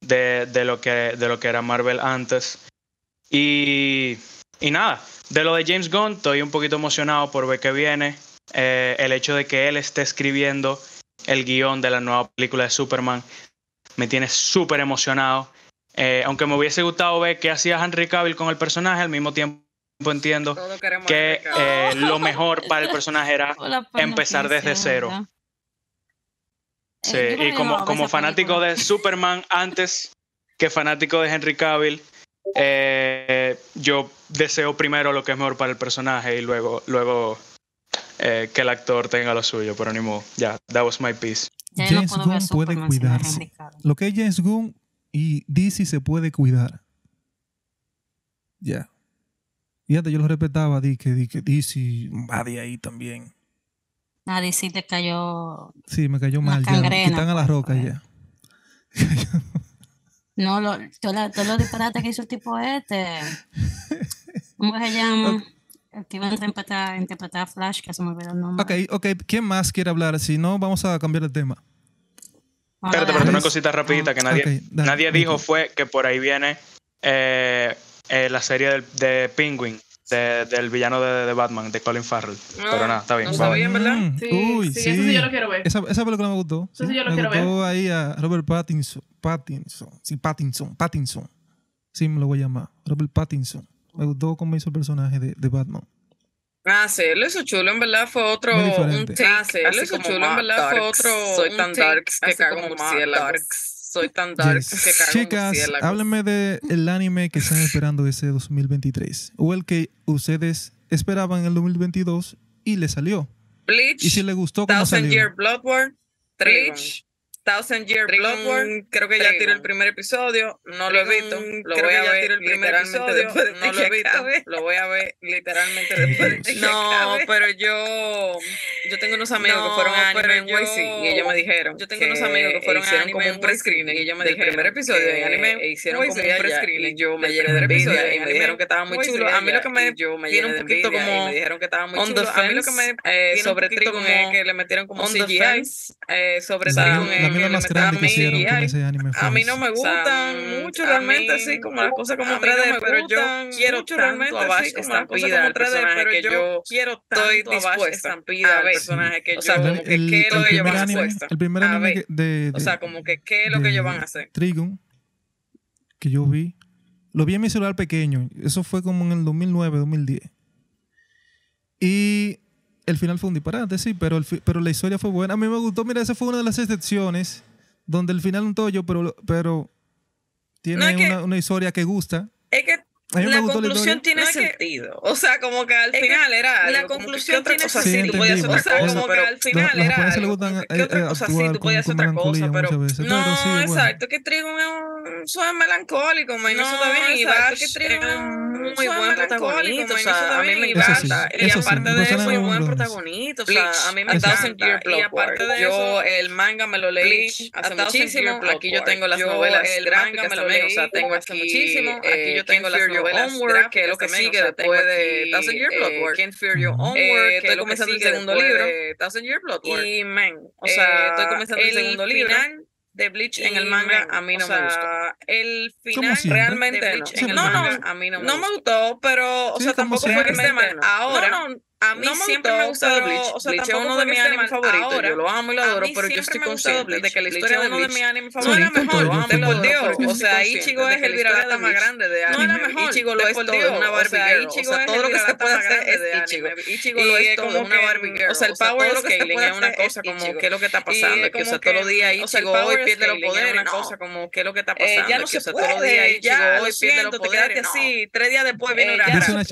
de, de lo, que, de lo que era Marvel antes. Y, y nada, de lo de James Gunn, estoy un poquito emocionado por ver que viene. Eh, el hecho de que él esté escribiendo el guion de la nueva película de Superman me tiene súper emocionado. Eh, aunque me hubiese gustado ver qué hacía Henry Cavill con el personaje, al mismo tiempo entiendo que eh, lo mejor para el personaje era empezar desde cero. Sí, y como, como fanático de Superman antes que fanático de Henry Cavill, eh, yo deseo primero lo que es mejor para el personaje y luego, luego eh, que el actor tenga lo suyo, pero ni modo. Ya, that was my piece. Ya no James ver Gunn puede cuidarse. Lo que es James Gunn y DC se puede cuidar. Ya. Fíjate, yo lo respetaba, di que, di que DC va de ahí también. Nadie sí te cayó. Sí, me cayó mal ya. cangrena, Quitan a la pues, roca ya. No, lo, todos los todos los disparates que hizo el tipo este. ¿Cómo que se llama? El que iba a interpretar, interpretar a Flash, que se me olvidó el nombre. Ok, ok. ¿Quién más quiere hablar? Si no, vamos a cambiar de tema. Espérate, espérate, una cosita rapidita que nadie, nadie dijo fue que por ahí viene eh, eh, la serie del, de Penguin, de- del villano de, de Batman, de Colin Farrell. No, pero nada, está bien. no sabía. bien, ¿verdad? Mm, Sí, Uy, sí, sí. eso sí yo lo quiero ver. Esa, esa película me gustó. Eso sí yo lo me quiero gustó ahí a Robert Pattinson. Pattinson. Sí, Pattinson. Pattinson. Sí, me lo voy a llamar. Robert Pattinson. Me gustó cómo hizo el personaje de, de Batman. Ah, sí, él hizo chulo, en verdad fue otro. Un take, Ah, sí, él hizo chulo, en verdad fue otro. Soy un tan darks que así cago como en más murciélagos. Soy tan darks Yes. que cago en Chicas, murciélagos. háblenme del anime que están esperando ese 2023. O el que ustedes esperaban en el 2022 y le salió. Bleach, Y si le gustó, ¿cómo Thousand salió? Year Blood War, Trigon. Bleach, Thousand Year Trigon, Blood War. Creo que ya tiró el primer episodio. No lo he visto. Lo creo voy que a ver tiró el primer literalmente episodio, después de no lo he que visto. Lo voy a ver literalmente después de que No, acabe. pero yo. Yo tengo unos amigos que No, fueron a anime YC y ellos me dijeron. yo tengo unos amigos que fueron a hicieron anime como un pre-screening y ellos me del dijeron primer episodio que en anime hicieron como un pre-screening y yo me de llené de envidia y me dijeron que estaba muy chulo. A mí lo que me yo me tiene llené un de poquito como me dijeron que estaba muy chulo. A mí lo que me eh, sobre como es que le metieron como CGI. eh, sobre La, Trigon la más grande que hicieron con ese anime fue A mí no me O sea, gustan mucho realmente así como las cosas como a mí 3D, no pero yo gustan quiero mucho realmente a Bash así como las cosas Estampida, como el 3D, personaje pero que yo yo quiero estoy tanto a Bash dispuesta Estampida a ver. personaje que O sea, yo como que qué es lo el que ellos primer van a anime, hacer. el primer anime de, O sea, como que qué es lo que ellos van a hacer. Trigon que yo vi. Lo vi en mi celular pequeño. Eso fue como en el 2009, 2010. Y el final fue un disparate, sí, pero, el pero la historia fue buena. A mí me gustó. Mira, esa fue una de las excepciones donde el final un tollo, pero, pero tiene No, es que- una, una historia que gusta la conclusión la tiene no sentido. Que, o sea, como que al final era. La conclusión tiene sentido. O sea, como que al final la, era. Algo, gustan, que sí, tú podías hacer otra cosa, pero. No, pero exacto, bueno. que Trigo es un suave melancólico, man, no, eso también. Y Batch es un muy buen protagonista. O sea, a mí me. Y aparte de eso, muy buen protagonista. O sea, a mí me encanta. Y aparte de eso, el manga me lo leí hace muchísimo. Aquí yo tengo las novelas. El manga me lo leí. O sea, tengo aquí muchísimo. Aquí yo tengo las novelas. Your Own Work, que es lo que sigue después de Thousand Year Blood eh, Work. Can't Fear Your mm. Own Work, eh, estoy comenzando el segundo libro. Thousand Year Blood Work. Y, man, o eh, sea, estoy comenzando el segundo libro de Bleach en el manga a mí no o sea, me gustó. El final realmente de Bleach no. en el no, manga no, a mí no me, no me gustó. pero o sí, sea, tampoco fue que esté mal. Ahora no, no, a mí no siempre me ha gustado Bleach. O sea, Bleach es uno de mis animes favoritos. Yo lo amo y lo adoro, pero yo estoy consciente de que la historia Bleach de uno de mis animes favoritos. No era mejor, lo amo lo. O sea, Ichigo es el viralata más grande de anime. No era mejor. Ichigo lo es todo, una Barbie girl. O sea, todo lo que se puede hacer es Ichigo. Ichigo lo es todo, una Barbie girl. O sea, el power scaling es una cosa como, ¿qué es lo que está pasando? Que, o sea, todos los días Ichigo hoy pierde los poderes. una cosa como, ¿qué es lo que está pasando? Ya no se puede. Ya, lo siento, te quedaste así. Tres días después viene Urarara.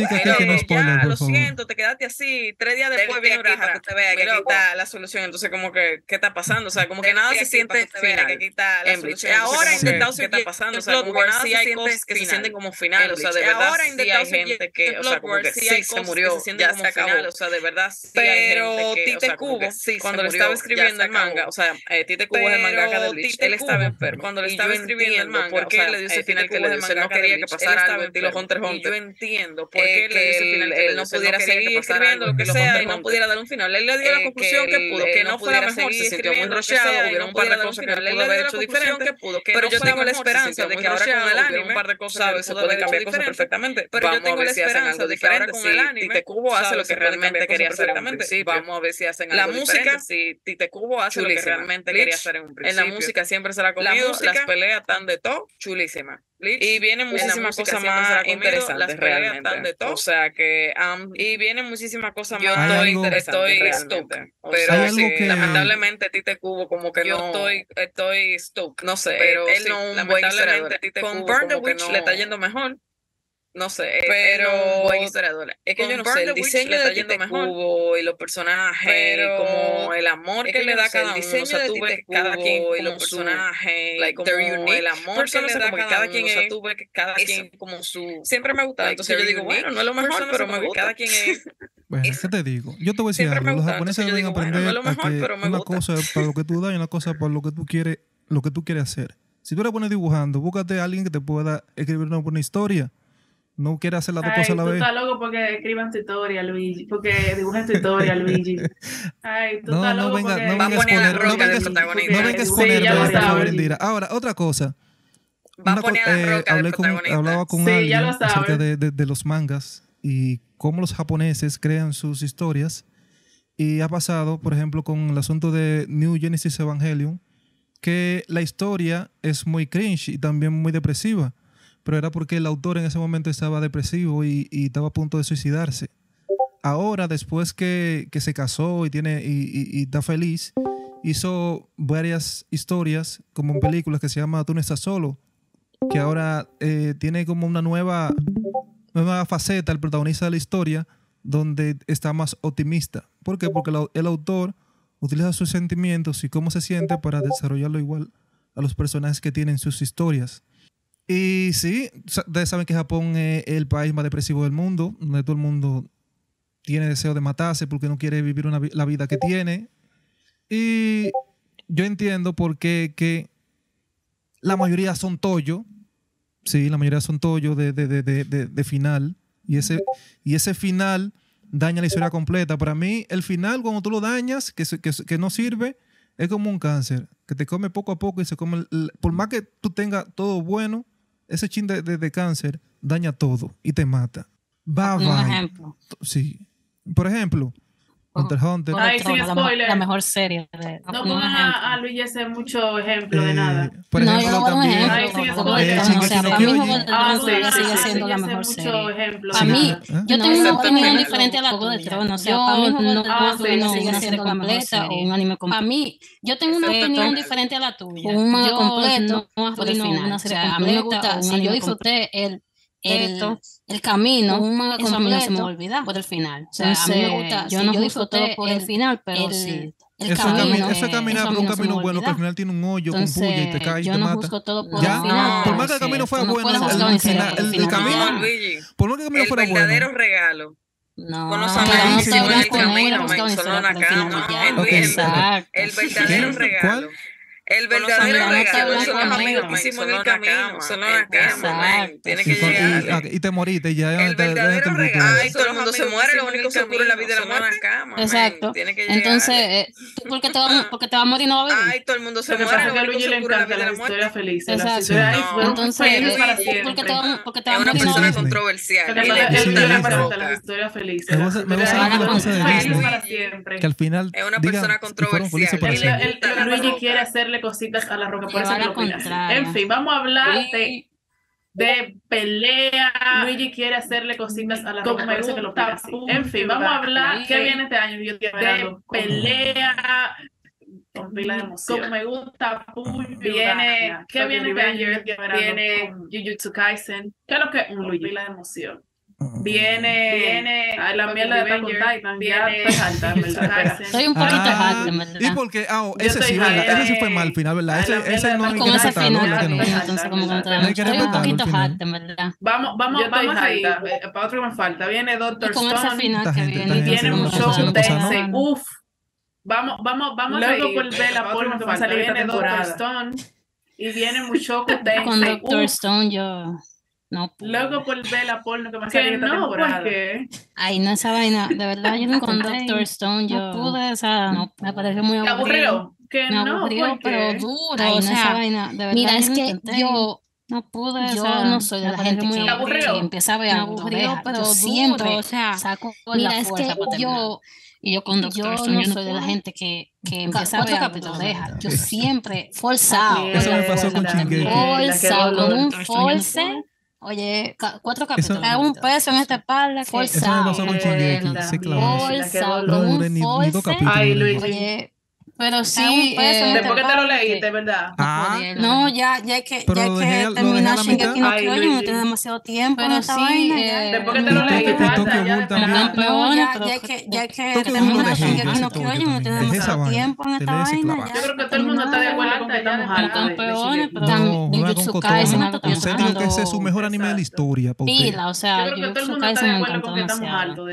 Lo siento, te quedaste así si tres días después viene Uraja, para, que usted vea que aquí está la solución. Entonces, como que, ¿qué está pasando? O sea, como que nada se siente final. Que aquí está la solución. Ahora intentado ¿qué está pasando? O sea, como que nada se siente que se sienten como final. O sea, de verdad, sí hay gente que, o sea, como que sí se murió, ya se acabó. O sea, de verdad, sí Pero Tite Cubo, cuando le estaba escribiendo el manga, o sea, eh, Tite Cubo es el mangaka de Bleach, él estaba enfermo. Cuando le estaba escribiendo el manga, ¿por qué le dio ese eh, final que le dio? No quería que pasara algo estilo Hunter Hunter. Yo entiendo por qué le dio ese final que no pudiera seguir escribiendo escribiendo, lo que sea, y no pudiera dar un final. Él le dio la eh, conclusión que, pudo, que no fuera mejor, se sintió muy rocheado, hubiera un par de cosas que pudo haber hecho diferente, pero yo tengo la esperanza de que ahora con el anime, un par de cosas se pueden cambiar cosas perfectamente, pero yo tengo la esperanza de que ahora con el anime, Tite Cubo hace lo que realmente quería hacer Sí, vamos a ver si hacen algo La música, si Tite Cubo hace lo que realmente quería hacer en un principio. En la música siempre será comido, las peleas tan de todo, chulísima y vienen muchísimas cosas más interesantes realmente. O sea que um, y vienen muchísimas cosas más estoy, algo, estoy stuck, pero sí, que, lamentablemente Tite Cubo como que no estoy estoy stuck, no sé, pero él no un lamentablemente buen Tite Cubo, con Burn Witch le está yendo mejor. No sé, pero. Es que yo no sé, el diseño de Tite mejor. Y los personajes, pero como el amor que, le da cada uno, o sea, tú ves cada quien y los personajes, como el amor que le da cada, cada quien, o sea, tú ves que cada quien como su Siempre me ha gustado, entonces yo digo, bueno, no es lo mejor, pero me gusta. cada quien es bueno, ¿qué te digo? Yo te voy a decir algo. Los japoneses deben aprender bueno, no lo mejor, a que pero me una gusta. cosa para lo que tú das y una cosa para lo que tú quieres, lo que tú quieres hacer. Si tú le pones dibujando, búscate a alguien que te pueda escribir una buena historia no quiere hacer las dos cosas a la tú vez. Estás loco porque escribas tutorial, Luigi. Porque dibujas tutorial, Luigi. Ay, tú no, estás no loco venga, porque... No venga a exponer, no venga, no venga exponer, por favor, Indira. Ahora, otra cosa. Va a poner a eh, roca eh, con, hablaba con sí, alguien acerca de, de, de los mangas y cómo los japoneses crean sus historias. Y ha pasado, por ejemplo, con el asunto de New Genesis Evangelion, que la historia es muy cringe y también muy depresiva pero era porque el autor en ese momento estaba depresivo y, y estaba a punto de suicidarse. Ahora, después que, que se casó y, tiene, y, y, está feliz, hizo varias historias, como en películas, que se llama Tú no estás solo, que ahora eh, tiene como una nueva, nueva faceta el protagonista de la historia, donde está más optimista. ¿Por qué? Porque el autor utiliza sus sentimientos y cómo se siente para desarrollarlo igual a los personajes que tienen sus historias. Y sí, ustedes saben que Japón es el país más depresivo del mundo, donde todo el mundo tiene deseo de matarse porque no quiere vivir la vida que tiene. Y yo entiendo por qué que la mayoría son toyo, sí, la mayoría son toyo de, de, de, de, final. Y ese, y ese final daña la historia completa. Para mí, el final, cuando tú lo dañas, que, que, no sirve, es como un cáncer, que te come poco a poco y se come, por más que tú tengas todo bueno, ese chin de, de, cáncer daña todo y te mata. Bye, bye. Ejemplo. Sí. Por ejemplo, Hunter x Hunter. Ay, sin la. La, mejor serie. De, no pongas a, a, Luis hacer mucho ejemplo eh, de nada. Por ejemplo, no, yo no también, ejemplo. Ay, sin spoiler. Eh, ah, ah, ah. o sea, para mí Juego de Tronos sigue siendo la mejor serie. Ejemplo. Para mí, yo tengo una opinión diferente a la Juego de Tronos. O sea, para mí Juego de Tronos sigue siendo la mejor serie. Un anime completo. Para mí, yo tengo una opinión diferente a la tuya. Un manga completo, no, no, no, una serie completa. A mí me gusta, si yo disfruté el el, esto, el camino, un eso a se me olvida por el final. O sea, yo no yo todo por el, el, final, pero el, sí. El camino, cami esa caminada por un no camino bueno que al final tiene un hoyo con puya y te caes y te mata. Yo no por ¿Ya? el. No, por más que el camino fuera bueno, el, camino, por más que el camino fuera bueno. El verdadero regalo. No, con los amigos, el camino. El verdadero regalo. El verdadero regalo son los amigos que hicimos en el camino. Son los Tienes que. Y te moriste ya. El verdadero regalo. Ay, todo el mundo se muere. Lo único seguro es la vida de la muerte. Exacto. Entonces, eh, porque te vas porque te va a morir no va a vivir? Ay, todo el mundo se muere. Lo único seguro es la vida de la muerte. feliz. Exacto. Entonces, eh, porque te va porque te va a morir no va a vivir? controversial. la historia feliz. Me gusta la cosa de Disney. Que al final es una persona controversial. Luigi quiere hacerle cositas a la roca, por eso que lo. En fin, vamos a hablar sí. de de pelea. Luigi quiere hacerle cositas a la roca, que lo En fin, vamos a hablar. ¿Qué viene este año? Yo de pelea. Con pila de emoción. Como me gusta, viene. ¿Qué viene este, este año? Viene Jujutsu Kaisen. ¿Qué es lo que? Un Luigi. pila de emoción. Viene, viene la mierda de Titan, viene. Pues Soy un poquito ah. Y porque, ah, oh, ese sí. Ese sí fue mal final, ¿verdad? Ese, ese no hay que. Soy un poquito hack, ¿verdad? Vamos, vamos, vamos a seguir. Eh, para otro que me falta, viene Doctor Stone. Con viene. Un show intense, uff. Vamos, vamos, vamos a Luego a salir viene Doctor Stone. Y viene mucho Con Doctor Stone yo... No. Por... Loco por ver la porno que me salió Ay, no, esa vaina, de verdad, yo no con Doctor Stone, yo no pude, o sea, no, me pareció muy aburrido. Que no, pero duro, esa vaina, de verdad. Mira, es que yo... No pude, yo no soy de la gente que, empieza a ver pero siempre, saco mira, la es yo, y yo con Doctor yo Stone, no yo soy de la gente que, que empieza a ver deja. Yo siempre forzado. Eso con Forzado, con un force Oye, cuatro capítulos. un peso en esta espalda, sí. Con un Oye, pero sí. Eh, Después que te lo leíste, ¿verdad? Ah, no, ya, ya es que, ya que termina Shingeki no Kyojin, no tiene demasiado tiempo. Pero sí. Eh, Después que te lo leíste, ya, no, ya, ya es que, ya que termina Shingeki no Kyojin, no tiene demasiado tiempo en esta vaina. Yo creo que todo el mundo está de acuerdo con que estamos hartos. También Jujutsu Kaisen, Usted dijo que ese es su mejor anime de la historia. Pila, o sea, Jujutsu Kaisen me encantó demasiado.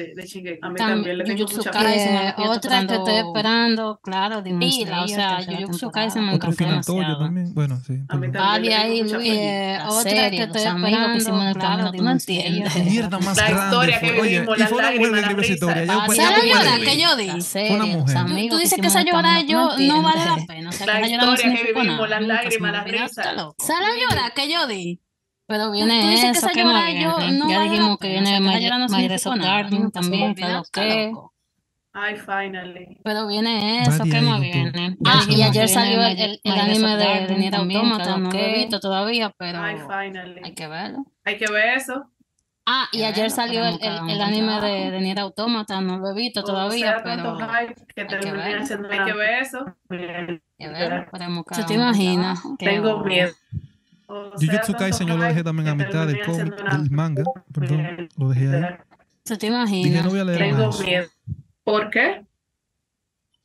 Jujutsu Kaisen, otra que estoy esperando, claro, dime. Pila, o sea, Jujutsu Kaisen me encantó demasiado. también, bueno, sí. Ahí, Luis, eh, otra que estoy esperando, claro, tú no entiendes. mierda más. La historia que vivimos, las ah, que yo di. Una mujer. Tú dices que esa llora yo no vale la pena. Pues, la historia que vivimos, las lágrimas, llora que yo di. Pero viene ¿Tú dices eso, que esa llora yo no Ya dijimos que viene también. Ay, finally. Pero viene eso, ¿qué más viene? Ah, y ayer salió el, anime de, de Nier Automata, no lo he visto todavía, pero Ay, finally. hay que verlo. Hay que ver eso. Ah, y ayer salió el, anime de, de Nier Automata, no lo he visto todavía, pero hay, que ver. Haciendo hay que ver eso. ¿Tú te imaginas? Tengo miedo. O sea, Jujutsu Kaisen yo lo dejé también a mitad del, cómic, del manga, perdón, lo dejé ahí. ¿Tú te imaginas? Dije, no voy a leer Tengo más. miedo. ¿Por qué?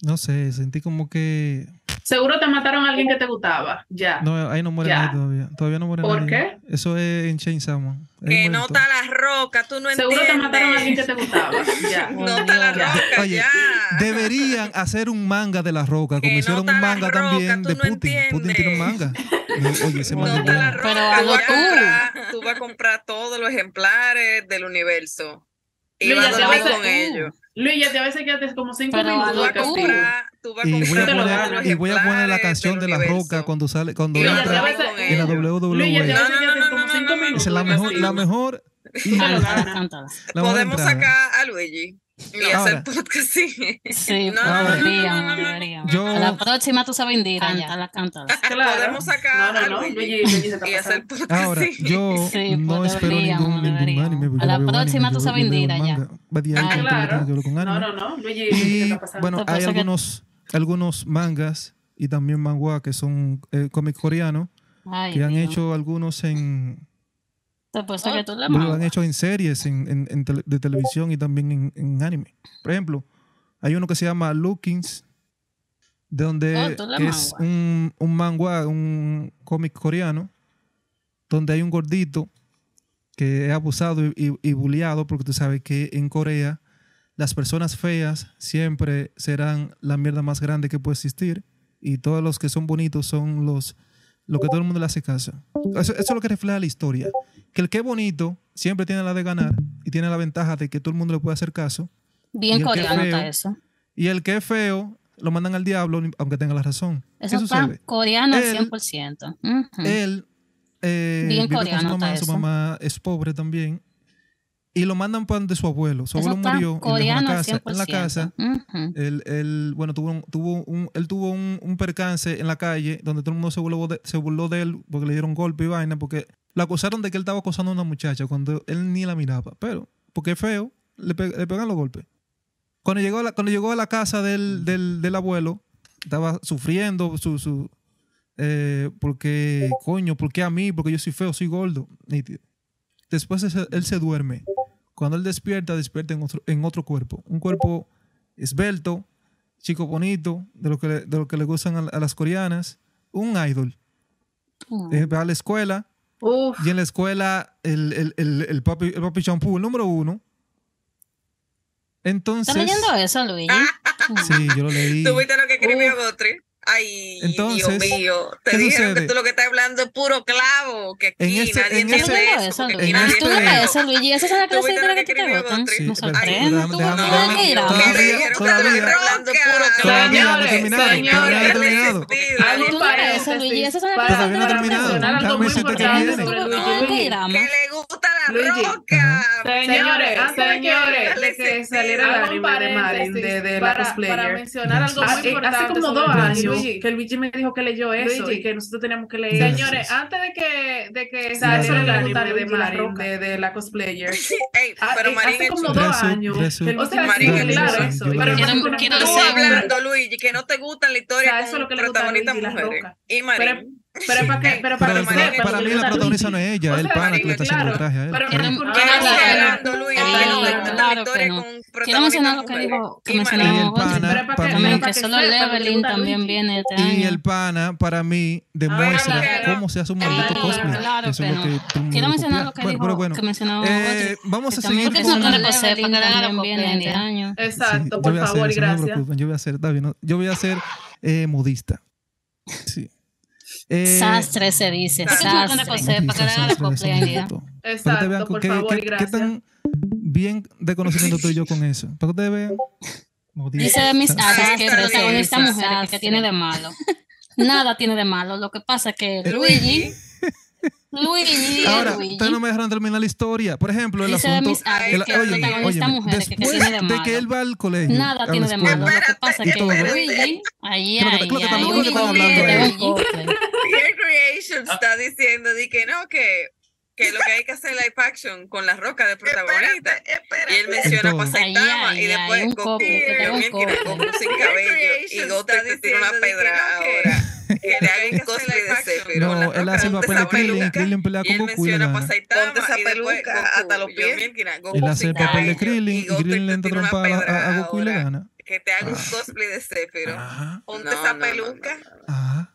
No sé, sentí como que. Seguro te mataron a alguien que te gustaba, ya. No, ahí no muere ya. nadie todavía. Todavía no muere ¿Por ¿Por qué? Eso es en Chainsaw. Que no está la roca, tú no Seguro entiendes. Seguro te mataron a alguien que te gustaba, ya. no está la roca, ya. Deberían hacer un manga de la roca, como hicieron un manga también de Putin. Putin tiene un manga. Oye, ese manga. La roca, Pero tú vas a comprar todos los ejemplares del universo. Y vas a con ellos. Luis, ya te a veces quedaste como cinco minutos. Y voy a poner, la canción de la roca cuando sale, cuando en la WWE. Luis, ya te a como cinco minutos. Es la mejor, la mejor. Podemos sacar a Luigi. y Ahora. hacer podcast sí. Sí, No, no, no, no, no, no, no, no. Yo- A la próxima tú sabes Indira, cántala, cántala. Claro. Podemos sacar No, no, no, y hacer podcast Ahora, sí. yo Sí, no espero ningún, anime. A la próxima anime, tú sabes Indira, ya. Ah, claro. No, no, no. Luigi, Y está pasando. bueno, hay algunos, algunos mangas y también manhwa que son eh, cómics coreanos que han hecho algunos en Te puesto que tú lo han hecho en series en, en- en tele- de televisión y también en, en anime. Por ejemplo, hay uno que se llama Lookings de donde Oh, es un, un manga, un cómic coreano, donde hay un gordito que es abusado y, y, y bulleado, porque tú sabes que en Corea las personas feas siempre serán la mierda más grande que puede existir y todos los que son bonitos son los lo que todo el mundo le hace caso. Eso, eso es lo que refleja la historia. Que el que es bonito siempre tiene la de ganar y tiene la ventaja de que todo el mundo le puede hacer caso. Bien coreano está eso. Y el que es feo lo mandan al diablo aunque tenga la razón. Eso ¿Qué está coreano al Él- 100%. Ujú. Él eh, Bien con su coreano mamá, está su eso. mamá es pobre también. Y lo mandan para donde su abuelo. Su Eso abuelo murió coreano al casa. 100%. En la casa, él, él, bueno, tuvo un, tuvo un, él tuvo un, un percance en la calle donde todo el mundo se burló, de, se burló de él porque le dieron golpe y vaina, porque lo acusaron de que él estaba acosando a una muchacha cuando él ni la miraba. Pero, porque es feo, le, pe- le pegan los golpes. Cuando llegó a la, cuando llegó a la casa del, del, del abuelo, estaba sufriendo su, su eh, porque, coño, ¿por qué a mí? Porque yo soy feo, soy gordo. Nítido. Después él se duerme. Cuando él despierta, despierta en otro, en otro cuerpo. Un cuerpo esbelto, chico bonito, de lo que le, de lo que le gustan a, a las coreanas. Un idol. Mm. Eh, va a la escuela Uf. y en la escuela el, el, el, el papi, el papi champú, el número uno. Entonces, ¿Estás leyendo eso, Luigi? sí, yo lo leí. ¿Tú viste lo que escribió. Gotri? Ay, Entonces, Dios mío. Te ¿qué dijeron sucede? que tú lo que estás hablando es puro clavo. Que En aquí ese- nadie en ¿Estás ese- eso. Luigi? aquí nadie este- ¿Tú entiende lees eso. eso, Luigi? ¿Esa es la ¿Tú clase de historia que que te? Sí, Tú todavía- todavía-. Todavía no he terminado, todavía no he terminado. Tú no eso, Luigi. Esa es clase no Déjame decirte que viene. Que le gusta la roca. Señores, señores, que saliera anime de Marin, de, de la cosplayer. para mencionar algo muy Hace, importante. hace como dos años Luigi, que el Luigi me dijo que leyó eso Luigi. y que nosotros teníamos que leer. Señores, antes de que, de que el la de Roca. de, de la cosplayer. Ey, Ah, pero eh, Marín hace es como su- dos Resu- años resu- que el O sea, Marín es claro dijo eso, eso. no Quiero- quiero hablando, Luigi, que no te gustan la historia O sea, eso es con lo que gusta protagonistas mujeres. Y Marín. Pero es para que, pero Pero, para que pero es para su- mí la protagonista no es ella, O es el pana que le está es haciendo el traje a él. pero ¿por qué no habla? hablando, Ah, que te claro que no. Quiero mencionar lo que dijo, que Y Y es para para que- mí, También para que que solo para que gusta también viene este y año. el pana, para mí, demuestra que no. cómo se hace un maldito cosplay. claro es que que no. Quiero mencionar lo que Bueno, dijo, pero bueno, que mencionaba eh, vamos a Que seguir porque con... solo Sí, Leveling para que hagan también viene este año. Exacto, por favor y gracias. yo voy a ser, está bien, no, yo voy a ser modista. Sí. Eh, Sastre se dice, Sastre. sastre. modista, para que la ustedes Exacto, vean por qué, favor qué- y qué gracias. tan bien de conocimiento estoy yo con eso. Para que ustedes vean. Dice Miss sastre. Alex que protagonista mujer, que tiene de malo. Nada tiene de malo. Lo que pasa es que Luigi, Luigi, Ahora, Luigi, ustedes no me dejaron terminar la historia. Por ejemplo, el asunto. El- que mujer, que de de que él va al colegio. Nada tiene de malo. Lo que pasa es que. Luigi, ahí, ahí, que hablando de Creation está diciendo di que no, que, que lo que hay que hacer live action con la roca de protagonista. Y él menciona Pasaitama y después Goku, que un sin cabello y Goku te tira una pedra ahora. Que le haga un cosplay de Sephiroth. No, él hace el papel de Krillin. Krillin pelea con él Goku y le menciona Ponte esa peluca hasta los pies. Él hace el papel de. Krillin y Krillin le entra trompada a, Goku y le gana. Que te haga un cosplay de Sephiroth. Ajá. Ponte esa peluca. Ajá.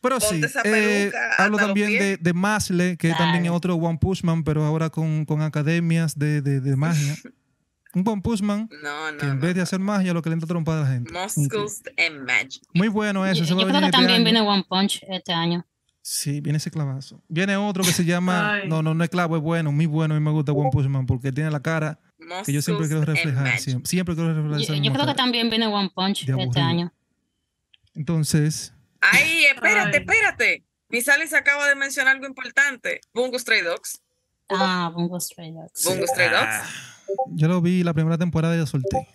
Pero Ponte sí, esa eh, peluca hablo también de, de Masle, que también es otro One Punch Man, pero ahora con, con academias de, de, de magia. Un One Punch Man No, no, que en no. vez de hacer magia, lo que le entra trompada a la gente. Muscles and Magic. Muy bueno ese. Yo, creo que este también año. viene One Punch este año. Sí, viene ese clavazo. Viene otro que se llama. Ay. No, no, no es clavo, es bueno, muy bueno. A mí me gusta One Punch Man porque tiene la cara que yo siempre quiero Muscles reflejar. Siempre, siempre quiero reflejar Yo, creo que también viene One Punch este aburrido. año. Entonces, Ay, espérate, Ay. espérate. Mi Sally se acaba de mencionar algo importante. Bungo Stray Dogs. Ah, Bungo Stray Dogs. Bungo Stray Ah. Yo lo vi la primera temporada y la solté.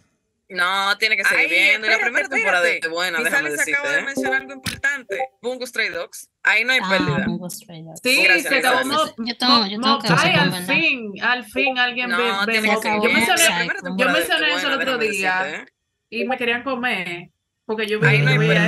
No, tiene que seguir Ay, viendo. Y la espérate, primera temporada espérate. es buena, déjame decirte. acaba de ¿eh? mencionar algo importante. Bungo Stray Dogs. Ahí no hay Ah, pérdida. Bungo Stray Dogs. Sí, Gracias, se acabó. Yo tengo- yo tengo que Ay, al fin, al fin alguien No, ve, ve tiene que Mo- seguir Yo mencioné, Yo temporada mencioné eso el otro día decirte, ¿eh? y me querían comer. Porque yo Ahí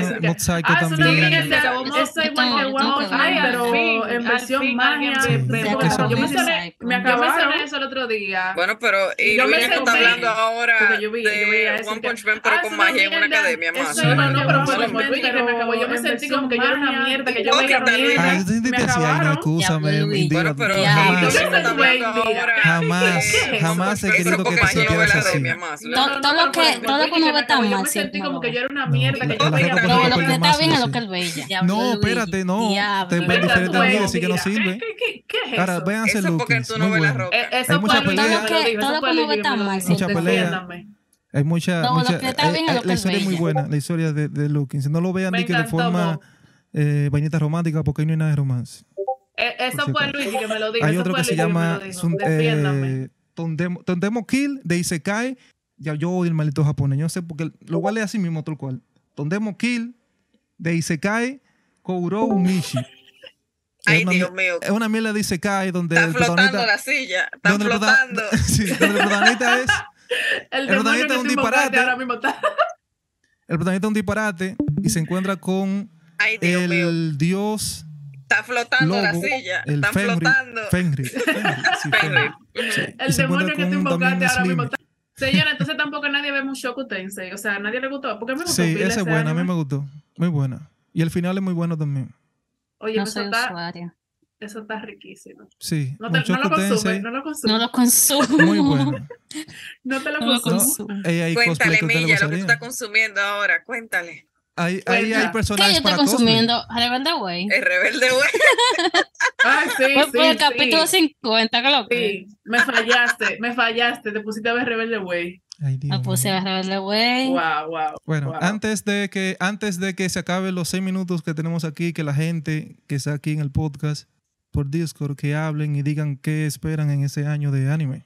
eso. que- Mob Psycho Ah, eso también. también es acabamos- eso es igual que Yo One verlo. pero en versión magia. Yo me mencioné eso el otro día. Bueno, pero y Yo me está hablando ahora de eso One Punch Man, pero Ah, con una magia en una academia más. Eso ¿no? no, no, pero No, fue me. Yo me en sentí como que yo era una mierda, que yo mierda. Ah, Me acabaron. Bueno, pero Jamás, jamás he querido que te sintieras la así. todo lo que- uno me ve tan acabó. Yo mal, me sentí como que yo era una No, mierda, que yo veía No, lo que está bien es lo que él veía. No, espérate, no. Te diferente a así que no sirve. ¿Qué, qué, qué es Ahora, eso? véanse Eso porque Lookies, tú no muy ves la bueno. roca. Eh, Eso Hay fue mucha pelea. Todo ve tan mal. Mucha pelea. Defiéndame. Hay mucha, No, lo mucha, que está bien es eh, que la historia es muy buena, la historia de, de Looking. No lo vean ni que de forma eh, vainita romántica porque ahí no hay nada de romance. Eh, Eso fue cierto. Luigi que me lo dijo. Hay eso otro fue que se Luigi me llama eh, Tondemo Kill de Isekai. Ya yo odio el maldito japonés. Yo no sé porque lo a leer así mismo tal cual. Tondemo Kill de Isekai Kouro Mishi. Ay, es, una, Dios mío. es una mierda de Isekai donde Está el flotando la silla. Está donde el flotando. sí, donde el protagonista es El el protagonista es un disparate. ahora mismo está- el protagonista es un disparate y se encuentra con Ay, Dios mío. el dios Está flotando la lobo, silla. el Está flotando. Fenrir, Fenrir, sí, Fenrir. Fenrir. Sí, El demonio que un invocaste ahora mismo está- Señora, entonces tampoco nadie ve Mushoku Tensei. O sea, nadie le gustó. Porque a mí me gustó. Sí, pila esa es buena, a mí me gustó. Muy buena. Y el final es muy bueno también. Oye, No eso, soy está, usuaria. eso está riquísimo. Sí, No, te, no Mushoku lo consumes, Tensei, no lo consumes. No lo consumo. muy bueno. No te lo No lo consumes. Cuéntale, Milla, lo que tú estás consumiendo ahora. Cuéntale. Ahí, ahí hay. ¿Qué personajes yo estoy para cosplay. consumiendo? Rebelde Way. El rebelde, güey. Ay, sí, Fue sí, por el sí. capítulo 50, que lo que. Sí, me fallaste, me fallaste. Te pusiste a ver Rebelde Way. Ay, Dios Me puse a Rebelde Way. Wow, wow. Bueno, wow. antes de que antes de que se acaben los seis minutos que tenemos aquí, que la gente que está aquí en el podcast por Discord que hablen y digan qué esperan en ese año de anime.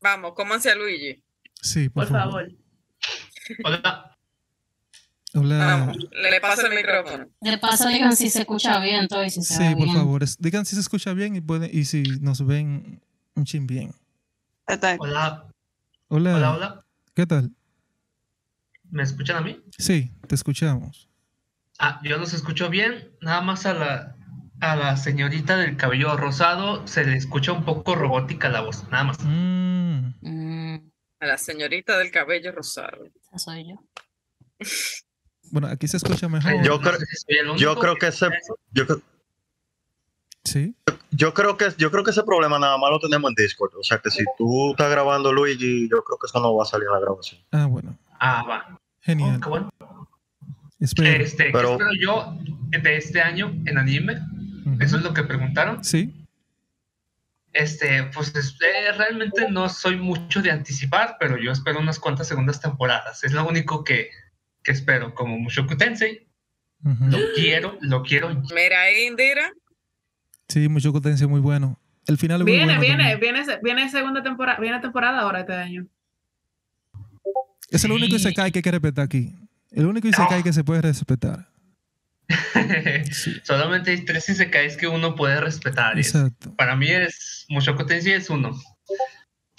Vamos, cómanse a Luigi. Sí, por, Por favor. Hola. Hola. Vamos, le, paso el micrófono. De paso, digan si se escucha bien todo y si se Sí, por bien. favor. Digan si se escucha bien y pueden y si nos ven un chin bien. Hola. Hola. Hola, hola. ¿Qué tal? ¿Me escuchan a mí? Sí, te escuchamos. Ah, yo los escucho bien. Nada más a la, a la señorita del cabello rosado se le escucha un poco robótica la voz. Nada más. Mm, Mm, A la señorita del cabello rosado. esa soy yo. Bueno, aquí se escucha mejor. Yo No creo- Yo creo que ese, yo, creo- Sí. yo creo que yo creo que ese problema nada más lo tenemos en Discord. O sea que si tú estás grabando Luigi, yo creo que eso no va a salir en la grabación. Ah, bueno. Ah, va. Oh, Genial. qué bueno. Espero. Este, ¿qué Pero- espero yo de este año en anime? Ujú. Eso es lo que preguntaron. Sí. Este, pues es- eh, realmente no soy mucho de anticipar, pero yo espero unas cuantas segundas temporadas. Es lo único que, que espero. Como Mushoku Tensei, lo quiero, lo quiero. Mira ahí, Indira. Sí, mucho potencia muy bueno. El final es muy Viene, bueno. viene, viene, viene segunda temporada, viene temporada ahora este año. Es el único Sí. Isekai que hay que respetar aquí. El único Isekai No. que se puede respetar. Sí, Solamente hay tres isekais que uno puede respetar. exacto. para mí es Mushoku Tensei es uno.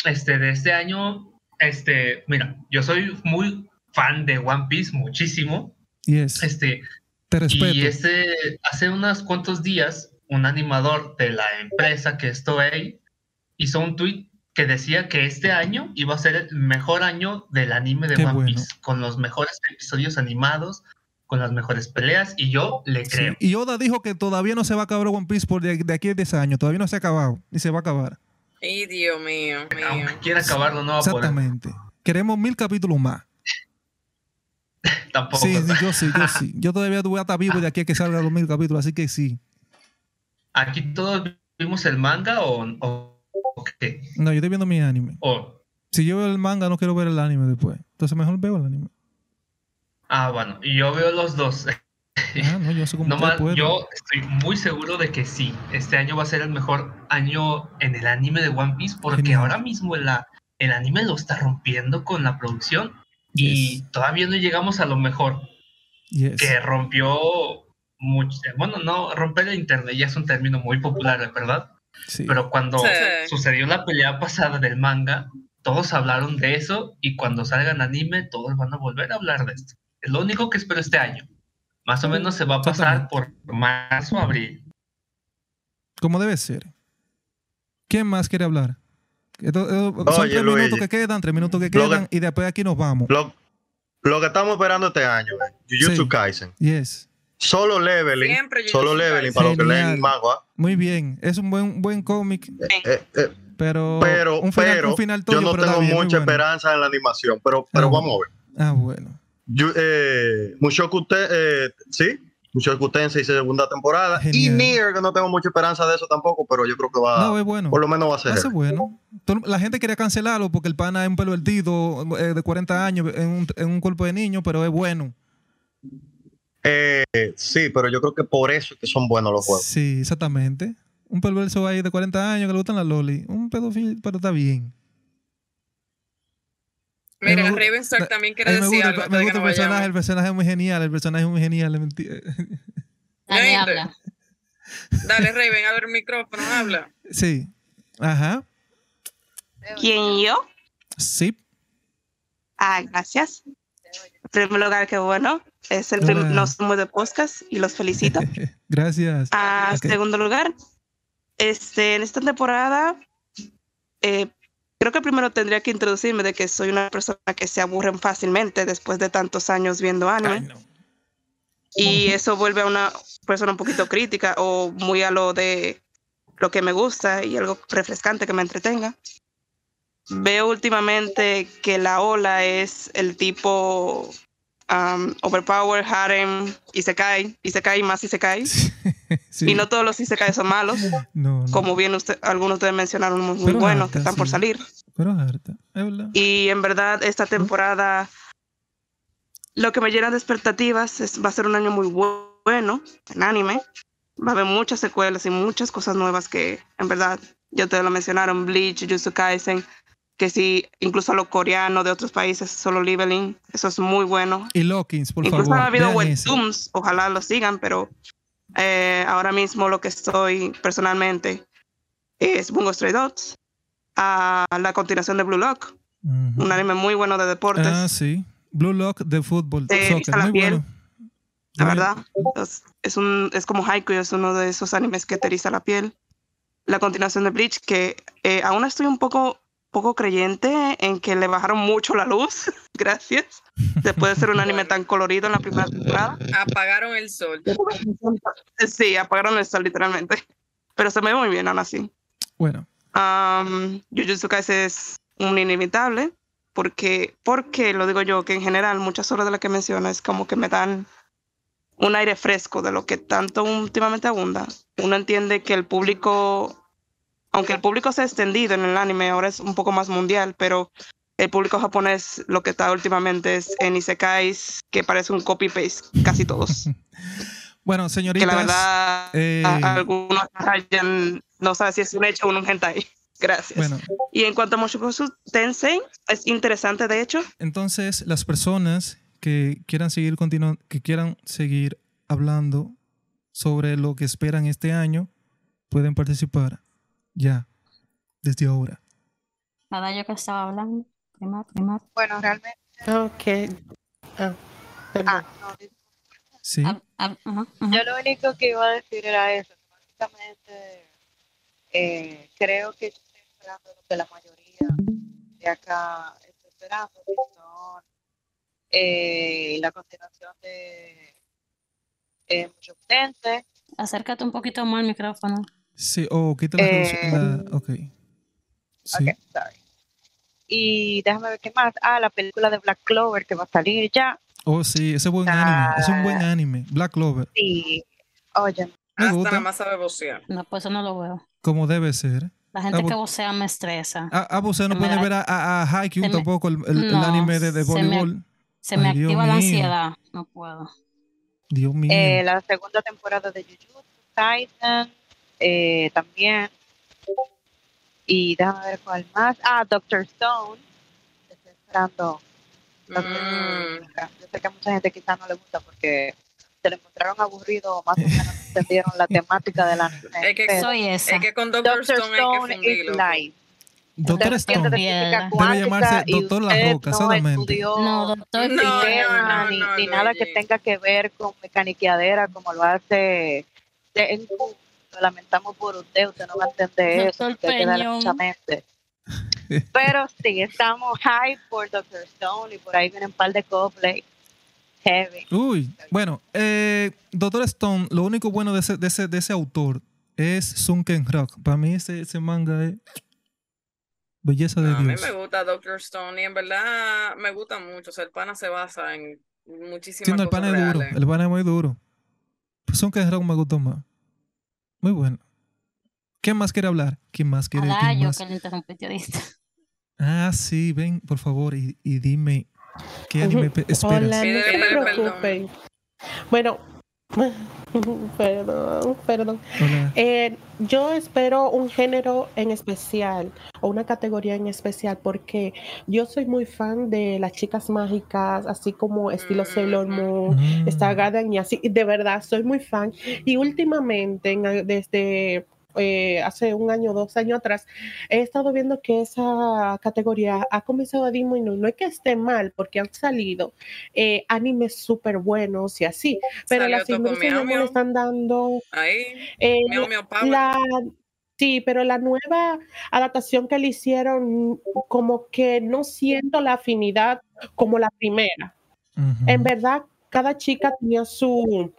Este, de este año, este, mira, yo soy muy fan de One Piece, muchísimo. Yes. Este, Te respeto. Y este, hace unos cuantos días, un animador de la empresa que es Toei hizo un tweet que decía que este año iba a ser el mejor año del anime de Qué One bueno. Piece, con los mejores episodios animados, con las mejores peleas, y yo le Sí. creo. Y Oda dijo que todavía no se va a acabar One Piece por de, de aquí a 10 años. Todavía no se ha acabado. Y se va a acabar. Ay, Dios mío, mío. Aunque quiera acabarlo, no va a poder. Exactamente. Queremos mil capítulos más. Tampoco. Sí, sí, yo sí, yo sí. Yo todavía voy a estar vivo de aquí a que salgan los mil capítulos, así que sí. ¿Aquí todos vimos el manga o, o, o qué? No, yo estoy viendo mi anime. O- Si yo veo el manga, no quiero ver el anime después. Entonces mejor veo el anime. ah, bueno, y yo veo los dos. Ah, no, yo No más, yo estoy muy seguro de que sí, este año va a ser el mejor año en el anime de One Piece porque Genial. ahora mismo la, el anime lo está rompiendo con la producción y Yes. todavía no llegamos a lo mejor Yes. que rompió mucho, bueno, no, romper el internet ya es un término muy popular, ¿verdad? Sí. Pero cuando Sí. sucedió la pelea pasada del manga, todos hablaron de eso y cuando salgan anime todos van a volver a hablar de esto. Es lo único que espero este año. Más o menos se va a pasar por marzo, abril. Como debe ser. ¿Quién más quiere hablar? Esto- esto- son tres Luigi. minutos que quedan, tres minutos que Lo que- quedan y después aquí nos vamos. Lo, lo que estamos esperando este año, eh, Jujutsu Sí. Kaisen. Yes. Solo leveling. Siempre Solo leveling Kaisen. para los que leen manga. Muy bien. Es un buen, buen cómic, Eh, eh, pero, pero, un final, pero un final tuyo, yo no pero tengo mucha bueno. esperanza en la animación. Pero, pero Ah, vamos a ver. Ah, bueno. Yo, eh, Mushoku Te- eh, sí, Mushoku Tensei segunda temporada. Genial. Y Nier, que no tengo mucha esperanza de eso tampoco, pero yo creo que va, No, es bueno. por lo menos va a ser. Hace bueno. Todo- La gente quería cancelarlo porque el pana es un pervertido eh, de 40 años en un, en un cuerpo de niño, pero es bueno. Eh, sí, pero yo creo que por eso es que son buenos los juegos. Sí, exactamente. Un perverso ahí de 40 años que le gustan las loli. Un pedófilo, pero está bien. Mira, me Ravenstar también quiere decir gusta, algo. el, me gusta el personaje, el personaje es muy genial, el personaje es muy genial. Dale, habla. Dale, Raven, abre el micrófono, habla. Sí. Ajá. ¿Quién yo? Sí. Ah, gracias. En primer lugar, qué bueno. Es el prim- Hola. no somos de podcast y los felicito. Gracias. Ah, segundo lugar, este, en esta temporada, eh, creo que primero tendría que introducirme de que soy una persona que se aburren fácilmente después de tantos años viendo anime. Ay, no. Y eso vuelve a una persona un poquito crítica o muy a lo de lo que me gusta y algo refrescante que me entretenga. Veo últimamente que la ola es el tipo um, overpower, harem, y se cae, y se cae más y se cae. Sí. Y no todos los isekai son malos, No, no. como bien usted, algunos de ustedes mencionaron muy, buenos harta, que están por salir. Pero harta. Es verdad. Y en verdad esta temporada lo que me llena de expectativas es va a ser un año muy bu- bueno en anime. Va a haber muchas secuelas y muchas cosas nuevas que en verdad ya te lo mencionaron, Bleach, Jujutsu Kaisen, que sí, incluso a los coreanos de otros países, solo leveling, eso es muy bueno. Y Lockins, por Incluso favor. ha habido vean ese. webtoons, ojalá lo sigan, pero eh, ahora mismo lo que estoy personalmente es Bungo Stray Dogs, a la continuación de Blue Lock, un anime muy bueno de deportes, Ah, sí. Blue Lock de fútbol, Te soccer. Muy piel. bueno. la verdad. Es, es un, es como Haikyuu, es uno de esos animes que te eriza la piel. La continuación de Bleach, que eh, aún estoy un poco, poco creyente en que le bajaron mucho la luz, gracias, después de ser un anime tan colorido en la primera temporada. Apagaron el sol. Sí, apagaron el sol literalmente. Pero se me ve muy bien aún así. Bueno, Um, Jujutsu Kaisen es un inimitable. Porque, porque lo digo yo, que en general muchas obras de las que mencionas como que me dan un aire fresco de lo que tanto últimamente abunda. Uno entiende que el público, aunque el público se ha extendido en el anime, ahora es un poco más mundial, pero el público japonés lo que está últimamente es en Isekais, que parece un copy-paste, casi todos. bueno, que señoritas. la verdad, eh, a- algunos rayan, no sabe si es un hecho o un hentai. Gracias. bueno, Y en cuanto a Mushoku Tensei, es interesante de hecho. entonces las personas que quieran seguir continuando, que quieran seguir hablando sobre lo que esperan este año, pueden participar ya, desde ahora. Nada, yo que estaba hablando. Bueno, realmente. Ok. Ah, perdón. Ah, no, Sí. Ajá, ajá. yo lo único que iba a decir era eso. Básicamente, eh, creo que estoy esperando lo que la mayoría de acá está esperando, que son eh, la continuación de eh, Tensei. Acércate un poquito más al micrófono. Sí, o quita la, Eh, la- Ok. Sí. Ok, sorry. Y déjame ver qué más. Ah, la película de Black Clover que va a salir ya. Oh, sí, ese es buen Ah. anime. Es un buen anime. Black Clover. Sí. Oye, Me Hasta gusta. nada más sabe vocear. No, pues eso no lo veo. Como debe ser. La gente que vocea me estresa. Ah, pues usted no puede da- ver a, a, a Haikyuu se me- tampoco, el, el- anime de, de se me- voleibol. Se me Ay, activa la mío. ansiedad. No puedo. Dios mío. eh, la segunda temporada de Jujutsu Kaisen eh, también. Y déjame ver cuál más. Ah, Doctor Stone. Estoy esperando. Doctor Mm. Stone. Yo sé que a mucha gente quizás no le gusta porque se lo encontraron aburrido o más o menos no entendieron la temática del anime. Es que, pero Soy esa. es que con Doctor, Doctor Stone, hay Stone que. Doctor Stone. Debe llamarse Doctor La Roca, no solamente. estudió No, doctor No, no, ni, no, ni nada que tenga que ver con mecaniqueadera como lo hace de- en. Lo lamentamos por usted, usted no va a entender eso, Doctor porque hay que darle Peñón. mucha mente. Pero sí, estamos high por Doctor Stone y por ahí vienen un par de cosplay heavy. Uy, bueno, eh, Doctor Stone, lo único bueno de ese, de ese, de ese autor es Sunken Rock. Para mí ese, ese manga es belleza de A mí Dios. me gusta Doctor Stone y en verdad me gusta mucho. O sea, el pana se basa en muchísimas Sí, no, el cosas pan es duro, el pan es muy duro. Sunken Rock me gustó más. Muy bueno. ¿Quién más quiere hablar? ¿Quién más quiere? ¿Quién yo más? que le interrumpí periodista. Ah, sí, ven, por favor, y, y dime qué anime pe- esperas. Hola, no se preocupen. Bueno, perdón, perdón. Eh, yo espero un género en especial o una categoría en especial porque yo soy muy fan de las chicas mágicas, así como estilo Sailor Moon, Mm. Star Garden y así. De verdad, soy muy fan. Y últimamente, en- desde eh, hace un año, dos años atrás, he estado viendo que esa categoría ha comenzado a disminuir. No es que esté mal, porque han salido eh, animes súper buenos y así, pero Salió las industrias no le están dando Ahí, eh, Miau Miau la, sí, pero la nueva adaptación que le hicieron, como que no siento la afinidad como la primera. En verdad, cada chica tenía su,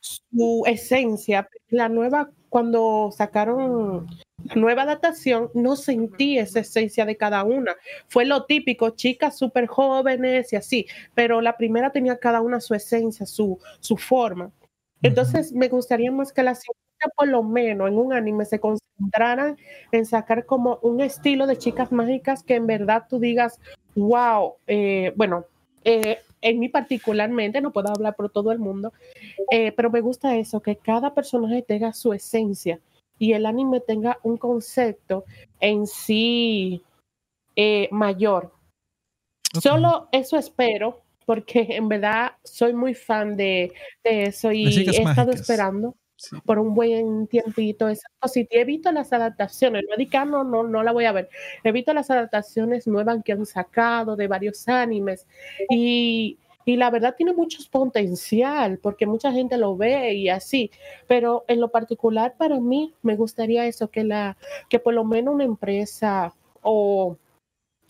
su esencia. La nueva, cuando sacaron la nueva adaptación, no sentí esa esencia de cada una. Fue lo típico, chicas súper jóvenes y así, pero la primera tenía cada una su esencia, su, su forma. Entonces, me gustaría más que las chicas, por lo menos en un anime, se concentraran en sacar como un estilo de chicas mágicas que en verdad tú digas, wow, eh, bueno, eh, en mí particularmente, no puedo hablar por todo el mundo, eh, pero me gusta eso, que cada personaje tenga su esencia y el anime tenga un concepto en sí eh, mayor. Solo eso espero, porque en verdad soy muy fan de, de eso y he estado mágicas. esperando por un buen tiempito esas cosas. Y he visto las adaptaciones, no ah, no, no, la voy a ver. He visto las adaptaciones nuevas que han sacado de varios animes y, y la verdad tiene mucho potencial porque mucha gente lo ve y así. Pero en lo particular para mí me gustaría eso, que, la, que por lo menos una empresa o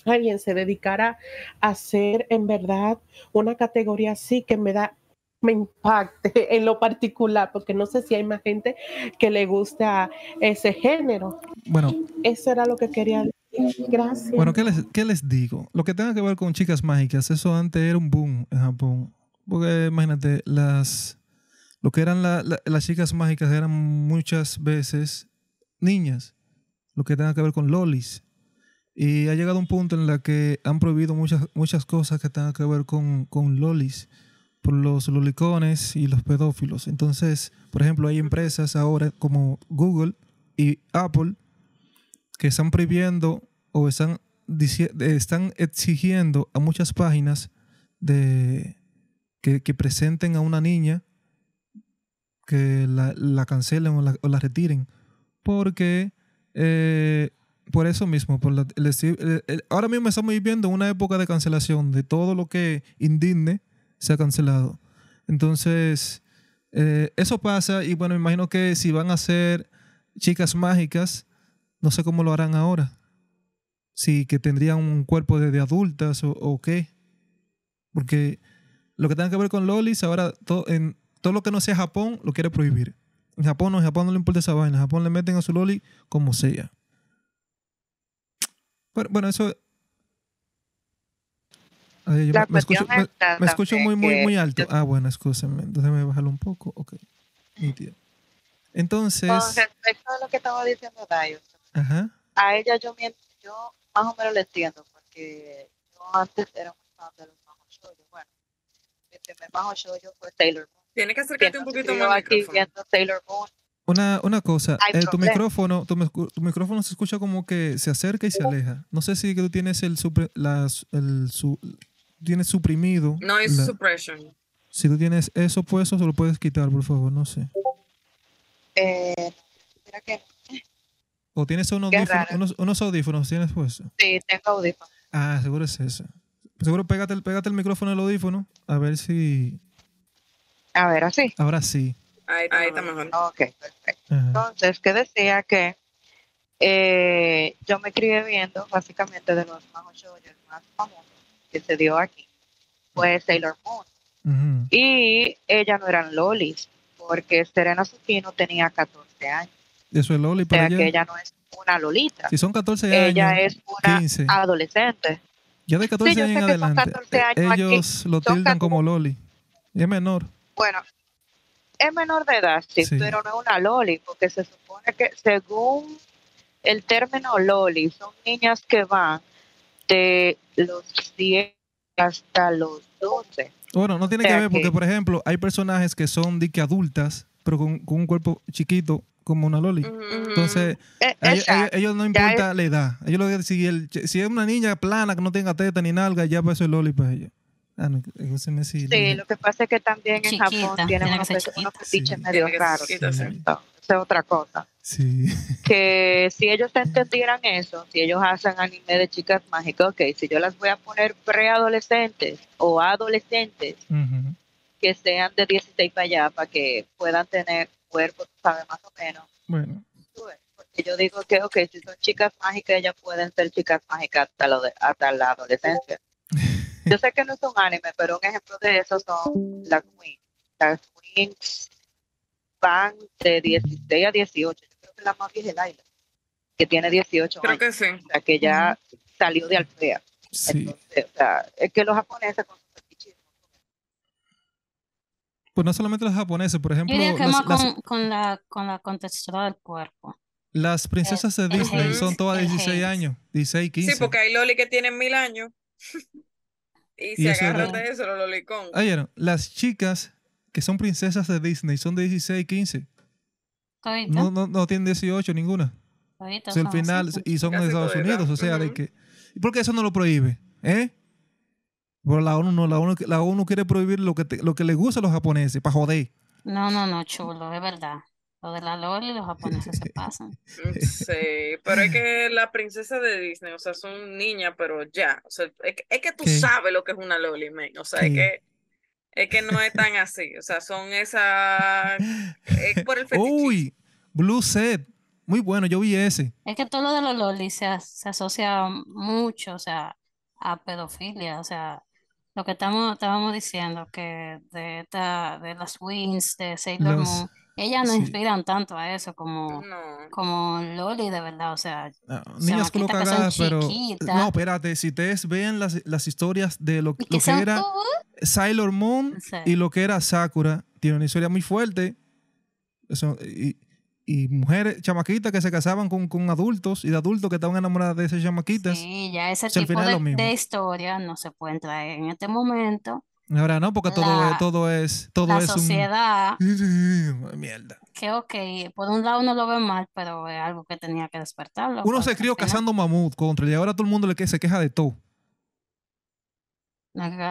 alguien se dedicara a hacer en verdad una categoría así que me da me impacte en lo particular, porque no sé si hay más gente que le gusta ese género. Bueno, Eso era lo que quería decir. Gracias. Bueno, ¿qué les, qué les digo? Lo que tenga que ver con chicas mágicas, eso antes era un boom en Japón. Porque imagínate, las, lo que eran la- la- las chicas mágicas eran muchas veces niñas. Lo que tenga que ver con lolis. Y ha llegado un punto en la que han prohibido muchas, muchas cosas que tengan que ver con, con lolis por los lolicones y los pedófilos. Entonces, por ejemplo, hay empresas ahora como Google y Apple que están prohibiendo o están, eh, están exigiendo a muchas páginas de que, presenten a una niña que la, la cancelen o la, retiren porque eh, por eso mismo por la- el- ahora mismo estamos viviendo una época de cancelación de todo lo que indigne se ha cancelado entonces eh, eso pasa y bueno me imagino que si van a ser chicas mágicas no sé cómo lo harán ahora. Si que tendrían un cuerpo de, de adultas o, qué. Porque lo que tenga que ver con lolis, ahora to- en, todo lo que no sea Japón lo quiere prohibir. En Japón no, en Japón no le importa esa vaina. En Japón le meten a su loli como sea. Bueno, eso... Ay, yo La me, me escucho, cuestión me- está me escucho muy, muy, muy alto. Ah, bueno, escúchame. Entonces me bajarlo un poco. Ok. Nítido. Entonces... Con respecto a lo que estaba diciendo Dayo, Ajá. a ella yo, yo más o menos le entiendo, porque yo antes era muy fan de los Majo Shoujo. Bueno, mi primer Majo Shoujo fue Sailor Moon. Tienes que acercarte un poquito yo más aquí micrófono. viendo Sailor Moon. Una, una cosa, eh, tu micrófono, tu, tu micrófono se escucha como que se acerca y se aleja. No sé si que tú tienes el, supre- las- el su- tienes suprimido. Noise la- suppression. si tú tienes eso puesto, se lo puedes quitar, por favor, no sé. Eh, que ¿O tienes unos Qué audífonos, raro. unos, unos audífonos tienes puesto? Sí, tengo audífonos. Ah, seguro es eso. Seguro pégate, el- pégate el micrófono al audífono. A ver si. A ver, así. Ahora sí. Ahí, ahí está mejor. Ok, perfecto. Ajá. Entonces, que decía que eh, yo me crié viendo básicamente de los más shows más famosos que se dio aquí. Fue Sailor Moon. Ujú. Y ella no eran lolis, porque Serena Sukino tenía 14 años. Eso es Loli O para sea allá. que ella no es una lolita. Si son 14 Ella años, es una 15. adolescente. Ya de 14 Sí, años en adelante, 14 años aquí. ellos lo Son tildan como Loli. Y es menor. Bueno, es menor de edad, sí, Sí. pero no es una loli, porque se supone que según el término loli, son niñas que van de los 10 hasta los 12. Bueno, no tiene O que ver porque, que- por ejemplo, hay personajes que son de que adultas, pero con, con un cuerpo chiquito como una Loli. Entonces, Eh, a ellos, a no importa la edad. Ellos lo que si, el, si es una niña plana que no tenga teta ni nalga, ya pues eso es Loli para ellos. Ah, no, sí, Sí, lo que pasa es que también en Japón tienen unos, fetiches medio raros. sí. No, Esa es otra cosa. Sí. que si ellos entendieran eso, si ellos hacen anime de chicas mágicas, ok, si yo las voy a poner preadolescentes o adolescentes que sean de 16 para allá, para que puedan tener cuerpo, sabes, más o menos. Bueno, Porque yo digo que, ok, si son chicas mágicas, ellas pueden ser chicas mágicas hasta, lo de- hasta la adolescencia. Yo sé que no es un anime, pero un ejemplo de eso son las queens. Las queens van de 16 a 18. Yo creo que la más vieja es Laila, que tiene 18 Creo años. que sí. O sea, que ya salió de Alfea. sí. Entonces, o sea, es que los japoneses con. Pues no solamente los japoneses, por Yo ejemplo, diría que las, más las- con, con la, con la contextura del cuerpo. las princesas de el Disney son todas el 16 hate. años, 16, 15. Sí, porque hay loli que tienen mil años. y Y se agarran de- de eso, los lolicón. Oyeron, las chicas que son princesas de Disney son de 16, 15. Todito, No, no, no tienen 18 ninguna. O sea, al final, así. y son de Estados Unidos, o sea, de que... ¿Y por qué eso no lo prohíbe? ¿Eh? Por la ONU no, la ONU, la ONU quiere prohibir lo que, te- lo que les gusta a los japoneses, para joder. No, no, no, chulo, es verdad. Lo de la Loli los japoneses se pasan. Mm, Sí, pero es que la princesa de Disney, o sea, son niñas, pero ya. O sea, es que, es que tú ¿Qué? sabes lo que es una loli, men. O sea, es ¿Qué? que, es que no es tan así. O sea, son esas. Es por el fetichismo. Uy, Blue Set. Muy bueno, yo vi ese. Es que todo lo de los lolis se, as- se asocia mucho, o sea, a pedofilia, o sea, lo que estamos, estábamos diciendo que de esta, de las Wings, de Sailor Los- Moon, ellas no sí. inspiran tanto a eso como, No. como Loli de verdad, o sea, niñas culo cagadas, pero... chiquitas. No, espérate, si ustedes vean las, las historias de lo, lo que era Sailor Moon Sí. y lo que era Sakura, tiene una historia muy fuerte. Eso, y, y mujeres, chamaquitas que se casaban con, con adultos y de adultos que estaban enamoradas de esas chamaquitas. sí, ya ese O sea, tipo de, de historia no se pueden traer en este momento. Ahora no, porque todo, La- es, todo es, todo La es sociedad, un... Mierda. que ok, por un lado uno lo ve mal, pero es algo que tenía que despertarlo. Uno se crió cazando mamut contra y ahora todo el mundo le que se queja de todo.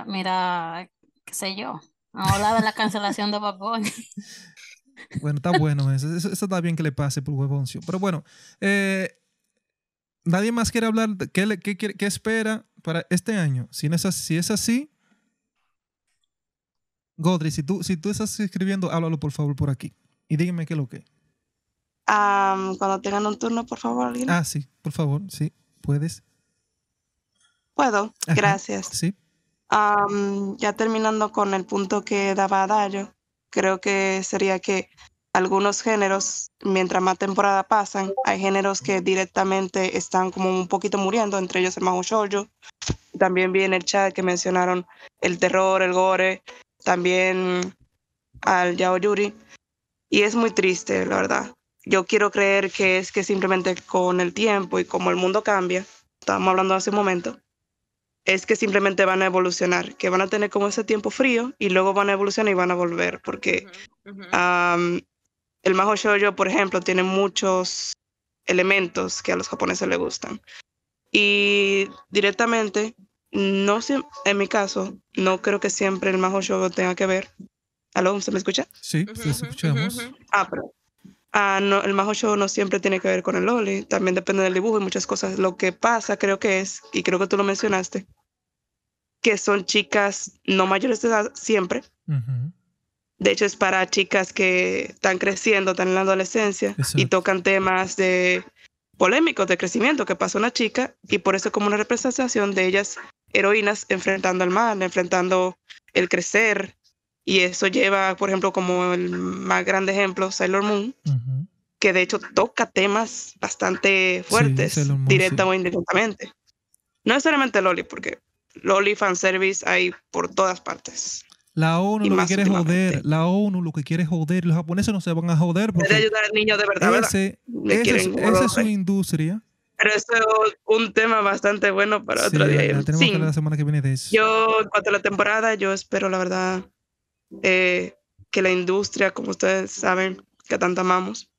Mira, qué sé yo. Ahora de la cancelación de Bad. Bueno, está bueno eso. Eso, eso está bien que le pase por huevoncio. Pero bueno, eh, nadie más quiere hablar. de ¿Qué, le- qué, qué espera para este año? Si, no es, así, si es así, Godri, si tú, si tú estás escribiendo, háblalo por favor por aquí. Y dígame qué es lo que. Am, cuando tengan un turno, por favor, alguien. Ah, sí, por favor, sí, puedes. Puedo, Ajá. gracias. Sí. Ya terminando con el punto que daba Dayo, creo que sería que algunos géneros, mientras más temporada pasan, hay géneros que directamente están como un poquito muriendo, entre ellos el Mahou Shoujo. También vi en el chat que mencionaron el terror, el gore, también al Yaoyuri. Y es muy triste, la verdad. Yo quiero creer que es que simplemente con el tiempo y como el mundo cambia, estábamos hablando hace un momento, es que simplemente van a evolucionar, que van a tener como ese tiempo frío y luego van a evolucionar y van a volver, porque Ujú, ujú. am, el Mahou Shoujo, por ejemplo, tiene muchos elementos que a los japoneses les gustan. Y directamente, no en mi caso, no creo que siempre el Mahou Shoujo tenga que ver. ¿Aló? ¿Se me escucha? Sí, te escuchamos. ujú. Ah, pero ah, no, el majo show no siempre tiene que ver con el loli, también depende del dibujo y muchas cosas. Lo que pasa creo que es, y creo que tú lo mencionaste, que son chicas no mayores de edad siempre. De hecho, es para chicas que están creciendo, están en la adolescencia y tocan temas de polémicos de crecimiento que pasa una chica y por eso es como una representación de ellas heroínas enfrentando el mal, enfrentando el crecer y eso lleva, por ejemplo, como el más grande ejemplo, Sailor Moon, que de hecho toca temas bastante fuertes, Sailor Moon, directa sí. o indirectamente. No necesariamente Loli, porque Loli fanservice hay por todas partes. La ONU Y lo que quiere joder. La ONU lo que quiere joder. Los japoneses no se van a joder Debe porque ayudar al niño de verdad, ¿verdad? ese, Le ese es, quieren esa es su industria. Pero eso es un tema bastante bueno para Sí, otro día. ya tenemos Sí, que la semana que viene de eso. yo, en cuanto a la temporada, yo espero, la verdad, eh, que la industria, como ustedes saben, que tanto amamos,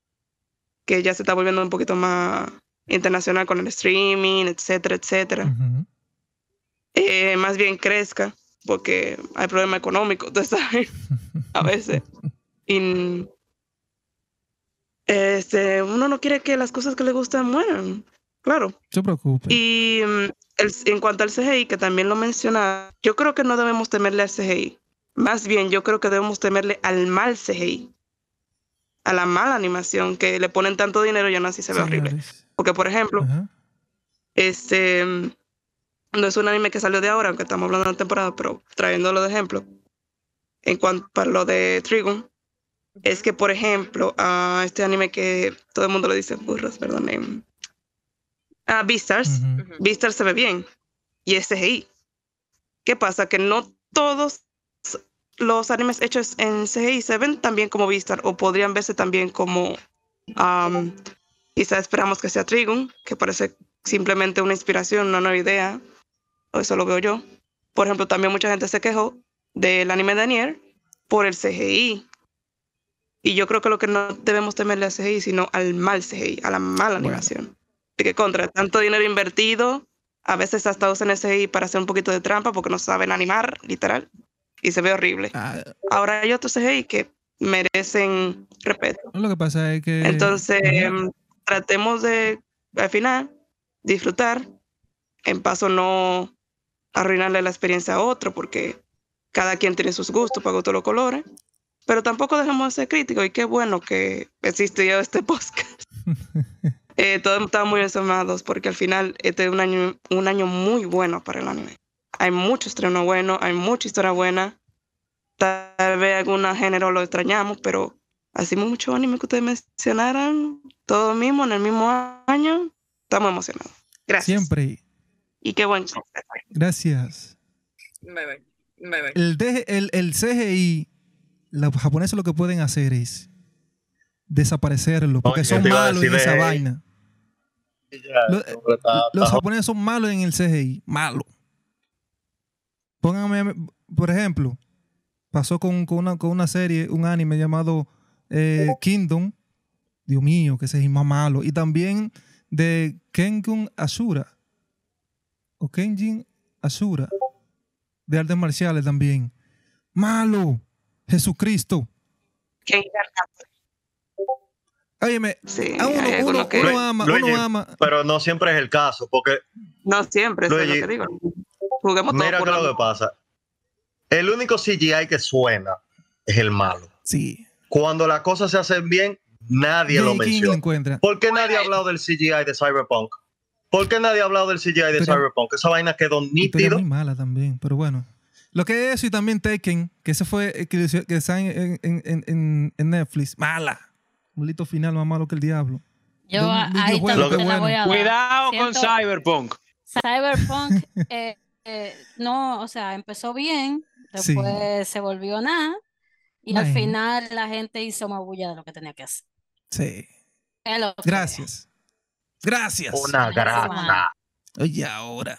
que ya se está volviendo un poquito más internacional con el streaming, etcétera, etcétera, Ujú. eh, más bien crezca, porque hay problemas económicos, ustedes saben, a veces. Y este, uno no quiere que las cosas que le gustan mueran, claro. No se preocupe. Y mm, el- en cuanto al CGI, que también lo menciona, yo creo que no debemos temerle al CGI. Más bien, yo creo que debemos temerle al mal CGI. A la mala animación, que le ponen tanto dinero y aún así se ve horrible. Porque, por ejemplo, Ajá. este mm, no es un anime que salió de ahora, aunque estamos hablando de la temporada, pero trayéndolo de ejemplo. En cuanto para lo de Trigun, es que, por ejemplo, a este anime que todo el mundo le dice burros, perdón, a Beastars, Ujú. Beastars se ve bien y es CGI. ¿Qué pasa? Que no todos los animes hechos en CGI se ven tan bien como Beastar o podrían verse también como um, quizá esperamos que sea Trigun, que parece simplemente una inspiración, una nueva idea, o eso lo veo yo. Por ejemplo, también mucha gente se quejó del anime de Nier por el CGI. Y yo creo que lo que no debemos temerle al CGI, sino al mal CGI, a la mala Bueno. animación. De que contra tanto dinero invertido, a veces hasta usan CGI para hacer un poquito de trampa porque no saben animar, literal, y se ve horrible. Ah, Ahora hay otros CGI que merecen respeto. lo que pasa es que. Entonces, em, tratemos de, al final, disfrutar, en paso no arruinarle la experiencia a otro, porque cada quien tiene sus gustos, para gustos los colores, pero tampoco dejemos de ser críticos, y qué bueno que existe ya este podcast. Eh, todos estamos muy emocionados, porque al final este es un año, un año muy bueno para el anime. Hay mucho estreno bueno, hay mucha historia buena, tal vez algún género lo extrañamos, pero así mucho anime que ustedes mencionaran, todo mismo en el mismo año, estamos emocionados. Gracias. Siempre. Y qué buen Gracias. Bye, bye. Bye, bye. El, el, el CGI, los japoneses lo que pueden hacer es desaparecerlo, porque yo son malos en esa de- vaina. Lo- los japoneses son malos en el CGI, malo. Pónganme, por ejemplo, pasó con, con una, con una serie, un anime llamado eh, Kingdom. Dios mío, que ese es más malo. Y también de Kengun Asura. O Kenjin Asura. De artes marciales también. Malo. Jesucristo. Óyeme, Sí, a uno, hay uno, algunos que- uno ama, Luigi, uno ama. Pero no siempre es el caso, porque No siempre, eso es Luigi, lo que digo. Juguemos todo mira por que lo que pasa. El único CGI que suena es el malo. Sí. Cuando las cosas se hacen bien, nadie lo ¿Quién lo menciona. encuentra? ¿Por qué nadie ha hablado del CGI de Cyberpunk? ¿Por qué nadie ha hablado del CGI de Pero- Cyberpunk? Esa vaina quedó nítido. muy mala también, pero bueno. Lo que es eso y también Taken, que ese fue eh, que, que está en, en, en, en- en Netflix. Mala. Un lito final más malo que el diablo. Yo De un a- ahí también te la voy a dar. Cuidado con Cyberpunk. Cyberpunk, eh, eh, no, o sea, empezó bien, Sí. después se volvió nada, y al final la gente hizo más bulla de lo que tenía que hacer. Sí. Gracias. Gracias. Una grasa. Oye, ahora.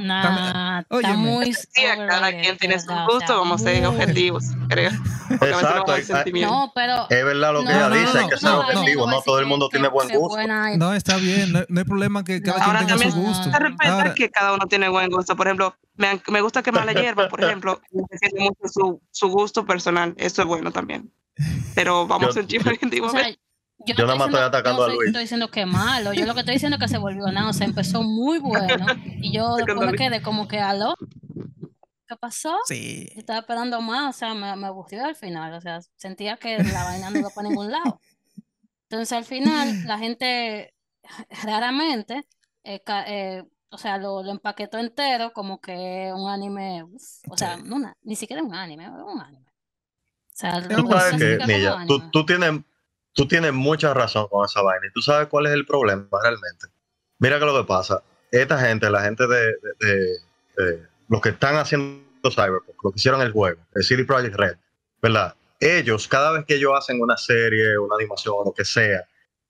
Nah, está Óyeme. muy Sí, cada quien tiene de sus verdad, o gustos, sea, vamos a ser objetivos, creo. Exacto, no pero Es verdad lo que No, ella no, dice, no, hay que no, ser no, objetivo. no, todo el mundo tiene buen gusto. No, está bien. No, no hay problema que cada No, quien Ahora tenga su también gusto. se respeta Ahora, que cada uno tiene buen gusto. Por ejemplo, me, me gusta quemar la hierba, por ejemplo, me mucho su, su gusto personal. Eso es bueno también. Pero vamos a O sea, Yo, Yo no nada más estoy atacando a no Luis. estoy diciendo que es malo, yo lo que estoy diciendo es que se volvió nada, o sea, empezó muy bueno y yo después me quedé como que aló, ¿qué pasó? Sí. Yo estaba esperando más, o sea, me, me aburrió al final, o sea, sentía que la vaina no iba para ningún lado. Entonces al final la gente raramente, eh, eh, o sea, lo, lo empaquetó entero como que un anime, uf, o sea, no ni siquiera un anime, es un anime. O sea, Tú lo sabes que, anime. tú, tú tienes, tú tienes mucha razón con esa vaina. Y tú sabes cuál es el problema realmente. Mira que lo que pasa. Esta gente, la gente de, los que están haciendo Cyberpunk, lo que hicieron el juego, el CD Projekt Red, ¿verdad? Ellos, cada vez que ellos hacen una serie, una animación o lo que sea,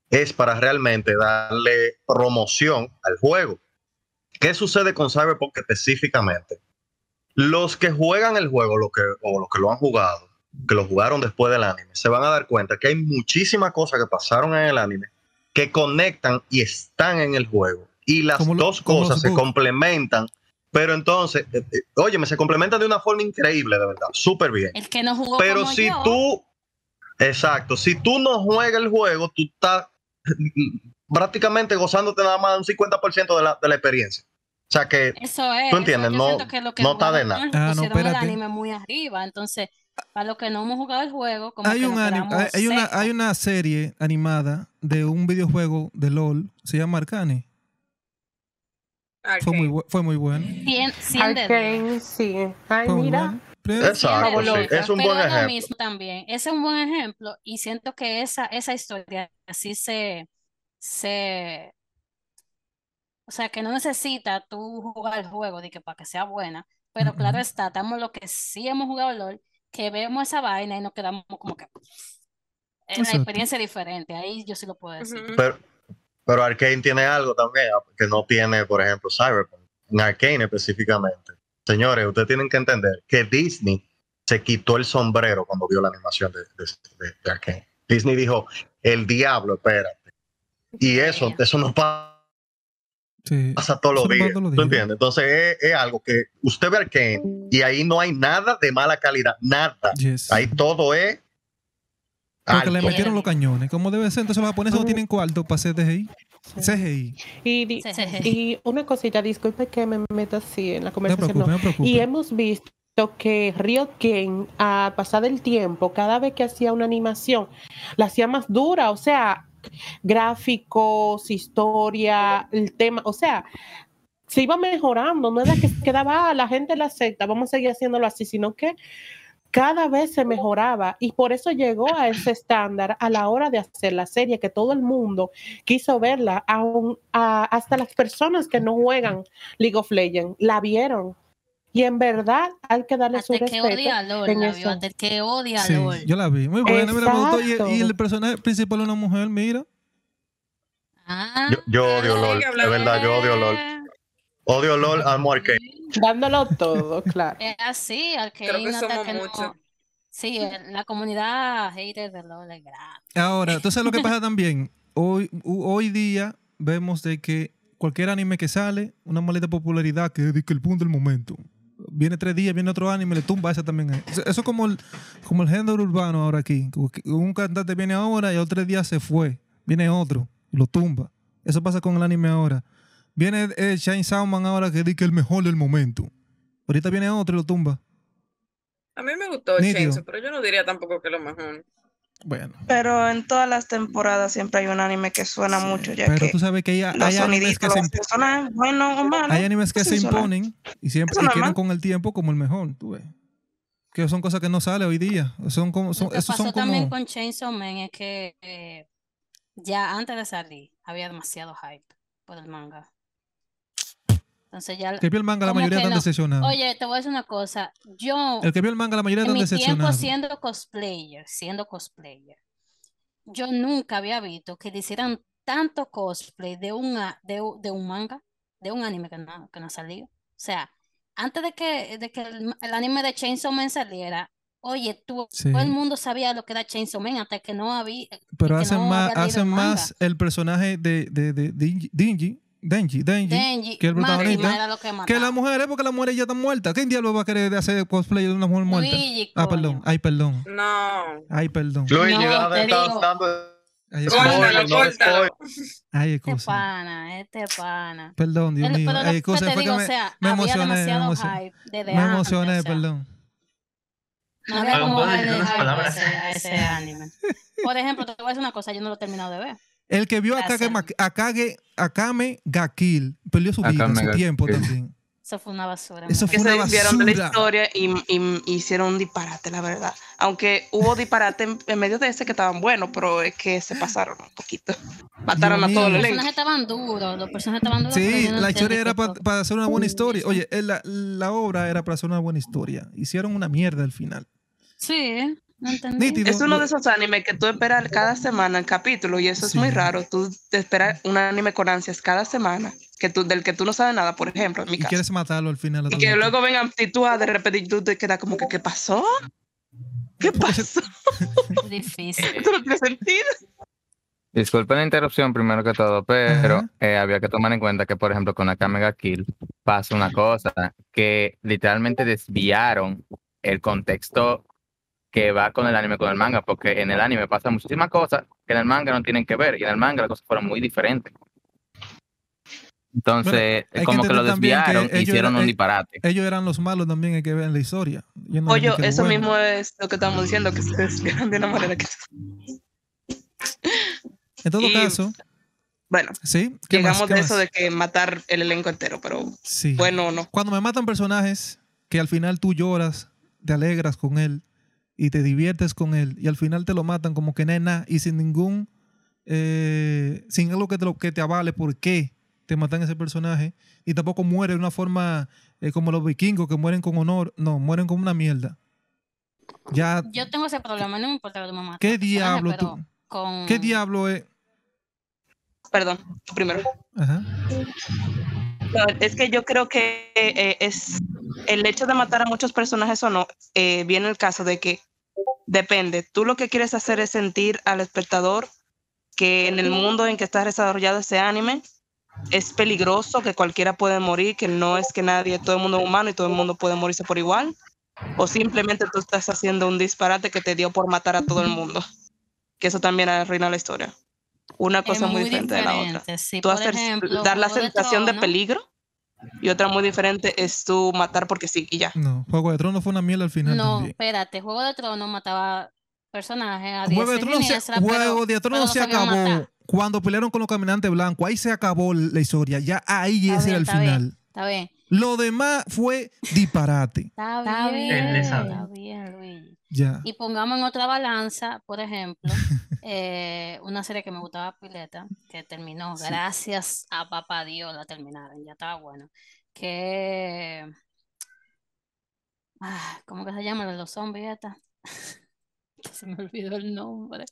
es para realmente darle promoción al juego. ¿Qué sucede con Cyberpunk específicamente? Los que juegan el juego, que, o los que lo han jugado, que lo jugaron después del anime, se van a dar cuenta que hay muchísimas cosas que pasaron en el anime que conectan y están en el juego. Y las Como dos cosas se complementan, pero entonces, eh, eh, óyeme, se complementan de una forma increíble, de verdad, súper bien. El que no jugó Pero como si yo, tú, exacto, si tú no juegas el juego, tú estás prácticamente gozándote nada más de un 50% de la, de la experiencia. O sea que Eso es. ¿Tú entiendes? no- siento que que no está de nada. Ah, no, el anime muy arriba. Entonces, para los que no hemos jugado el juego, como Hay, que un hay, hay una, hay una serie animada de un videojuego de LOL, se llama Arcane. Fue muy, fue muy bueno. Cien- cien de diez. Arcane, sí. Ay, Fue mira. Exacto, sí, es un Pero buen lo ejemplo. mismo también. Ese es un buen ejemplo y siento que esa, esa historia así se, se, o sea, que no necesita tú jugar el juego de que para que sea buena, pero claro está, estamos los que sí hemos jugado LOL, que vemos esa vaina y nos quedamos como que la Exacto. experiencia es diferente, ahí yo sí lo puedo decir. Pero, pero Arkane tiene algo también ah, que no tiene, por ejemplo, Cyberpunk. En Arkane específicamente. Señores, ustedes tienen que entender que Disney se quitó el sombrero cuando vio la animación de, de, de- de Arkane. Disney dijo, el diablo, espérate. Y eso, eso no pa- Sí. pasa todos los días. todos los ¿Tú entiendes? Entonces es, es algo que usted ve Arkane y ahí no hay nada de mala calidad, nada. Yes. Ahí todo es Porque le metieron los cañones. Como debe ser, entonces los japoneses no tienen cuarto para hacer DGI. CGI. Y, una cosita, disculpe que me meta así en la conversación. no. no. Y hemos visto que Game, a pasar el tiempo, cada vez que hacía una animación, la hacía más dura, o sea, gráficos, historia, el tema, o sea, se iba mejorando, no era que quedaba, "Ah, la gente la acepta, vamos a seguir haciéndolo así, sino que cada vez se mejoraba y por eso llegó a ese estándar a la hora de hacer la serie, que todo el mundo quiso verla, aun- hasta las personas que no juegan League of Legends la vieron. Y en verdad hay que darle su el que respeto. odia a LOL, en la hasta el que odia a Sí, LOL. yo la vi. Muy buena, mira, me gustó. Y, y el personaje principal es una mujer, mira. Ah, Yo, yo odio LOL, de verdad, yo odio LOL. Odio LOL, amo Arkane. Dándolo todo, claro. Es así, al que Creo que somos que no-. Sí, la comunidad hater de LOL es grande. Ahora, ¿tú sabes lo que pasa también? Hoy, hoy día vemos de que cualquier anime que sale, una maldita popularidad que es el punto del momento. Viene tres días, viene otro anime, le tumba ese también. Eso eso es como el, como el género urbano ahora aquí. Un cantante viene ahora y a tres días se fue. Viene otro y lo tumba. Eso pasa con el anime ahora. Viene eh, Shine Soundman ahora que dice que el mejor del momento. Ahorita viene otro y lo tumba. A mí me gustó. Chainsaw, pero yo no diría tampoco que es lo mejor. Bueno. Pero en todas las temporadas siempre hay un anime que suena mucho, ya Pero que tú sabes que hay, los hay animes soniditos, que se los que suenan bueno o malo. Hay animes que sí se imponen y siempre quieren con el tiempo como el mejor, tú ves. Que son cosas que no salen hoy día. Son como, son, Lo que esos pasó son también con Chainsaw Man es que eh, ya antes de salir había demasiado hype por el manga. Entonces ya... Que vio el manga, la mayoría están no. decepcionados. Oye, te voy a decir una cosa. Yo, El que vio el manga, la mayoría en están mi tiempo decepcionados. siendo cosplayer, siendo cosplayer, yo nunca había visto que le hicieran tanto cosplay de, una, de, de un manga, de un anime que no, que no ha salido. O sea, antes de que, de que el, el anime de Chainsaw Man saliera, oye, tú- Sí. todo el mundo sabía lo que era Chainsaw Man hasta que no había... Pero hacen no más, hacen el más el personaje de, de, de Dingy, Denji, Denji, que el Máxima protagonista. lo que Que las mujeres, porque las mujeres ya están muertas. ¿Quién diablo va a querer hacer cosplay de una mujer muerta? Luigi, ah, perdón. Ay, perdón. No. Ay, perdón. Luigi, No, te digo- dando Ay, Córtalo, no, córtalo. Ay, Este excusa. pana, este pana. Perdón, Dios El- mío. pero Ay, excusa, te digo, me, o sea, me había emocioné. Me demasiado emocioné, hype me antes, emocioné, o sea, perdón. No había Pero como puedo darle hype a palabras. ese, a ese anime. Por ejemplo, te voy a decir una cosa, yo no lo he terminado de ver. El que vio a. Kage, Mak- a Kage- Akame Gakil perdió su vida, su tiempo Gakil. también. Eso fue una basura. Eso que fue se una desviaron de la historia y, y- y hicieron un disparate, la verdad. Aunque hubo disparate en, en medio de ese que estaban buenos, pero es que se pasaron un poquito. Mataron Dios a todo el mío. Los elenco. personajes estaban duros, los personajes estaban duros. pero Sí, no la historia era para hacer una buena historia. Oye, la, la obra era para hacer una buena historia. Hicieron una mierda al final. Sí, no. Es uno de esos animes que tú esperas cada semana el capítulo y eso es muy raro. Tú te esperas un anime con ansias cada semana que tú, del que tú no sabes nada, por ejemplo, en mi Y caso. quieres matarlo al final. Y que luego vengan y tú ah, de repente y tú te quedas como que ¿qué pasó? ¿Qué pasó? Difícil. Esto no tiene sentido. Disculpen la interrupción primero que todo, pero eh, había que tomar en cuenta que, por ejemplo, con Akame ga Kill pasa una cosa, que literalmente desviaron el contexto que va con el anime, con el manga, porque en el anime pasa muchísimas cosas que en el manga no tienen que ver, y en el manga las cosas fueron muy diferentes. Entonces, Bueno, que como que lo que desviaron ellos hicieron un eh, disparate. Ellos eran los malos también, hay que ver en la historia. Yo no Oye, eso mismo es lo que estamos diciendo, que se desviaron de una manera que... En todo y- caso, Bueno, sí. llegamos ¿Qué de más? eso de que matar el elenco entero, pero Sí. bueno o no. Cuando me matan personajes que al final tú lloras, te alegras con él y te diviertes con él y al final te lo matan como que nena y sin ningún eh, sin algo que te, lo- que te avale por qué te matan ese personaje y tampoco muere de una forma eh, como los vikingos que mueren con honor, no, mueren como una mierda. Ya, Yo tengo ese problema, no me importa que tú me mates. ¿qué diablo tú? Con... ¿Qué diablo es? Perdón, tú primero. Ajá. No, es que yo creo que eh, es el hecho de matar a muchos personajes o no, eh, viene el caso de que depende. Tú lo que quieres hacer es sentir al espectador que en el mundo en que está desarrollado ese anime es peligroso, que cualquiera puede morir, que no es que nadie, todo el mundo es humano y todo el mundo puede morirse por igual, o simplemente tú estás haciendo un disparate que te dio por matar a todo el mundo, que eso también arruina la historia. Una cosa muy, muy diferente de la otra. sí. Tú Por hacer, ejemplo, dar la de sensación de peligro y otra muy diferente es tú matar porque sí y ya. No, Juego de Tronos fue una mierda al final No, también. espérate, Juego de Tronos mataba personajes a Juego de Tronos se, pero- Juego de pero Tronos no se acabó matar. cuando pelearon con los caminantes blancos. Ahí se acabó la historia. Ya ahí Está ese bien, era el está bien, final. Está bien. Lo demás fue disparate. Está bien. Él le sabe. Está bien, Luis. Ya. Y pongamos en otra balanza, por ejemplo, eh, una serie que me gustaba Pileta, que terminó, Sí. gracias a papá Dios la terminaron, ya estaba bueno. Que. Ah, ¿cómo que se llama? los zombies esta? Se me olvidó el nombre.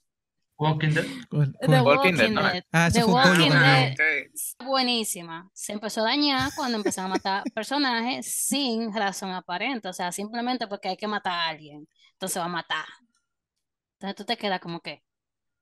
Walking Dead. ¿Cuál- The? Walking Dead. Ah, The Walking. Dead buenísima. Se empezó a dañar cuando empezaron a matar personajes sin razón aparente. O sea, simplemente porque hay que matar a alguien. Entonces va a matar. Entonces tú te quedas como que.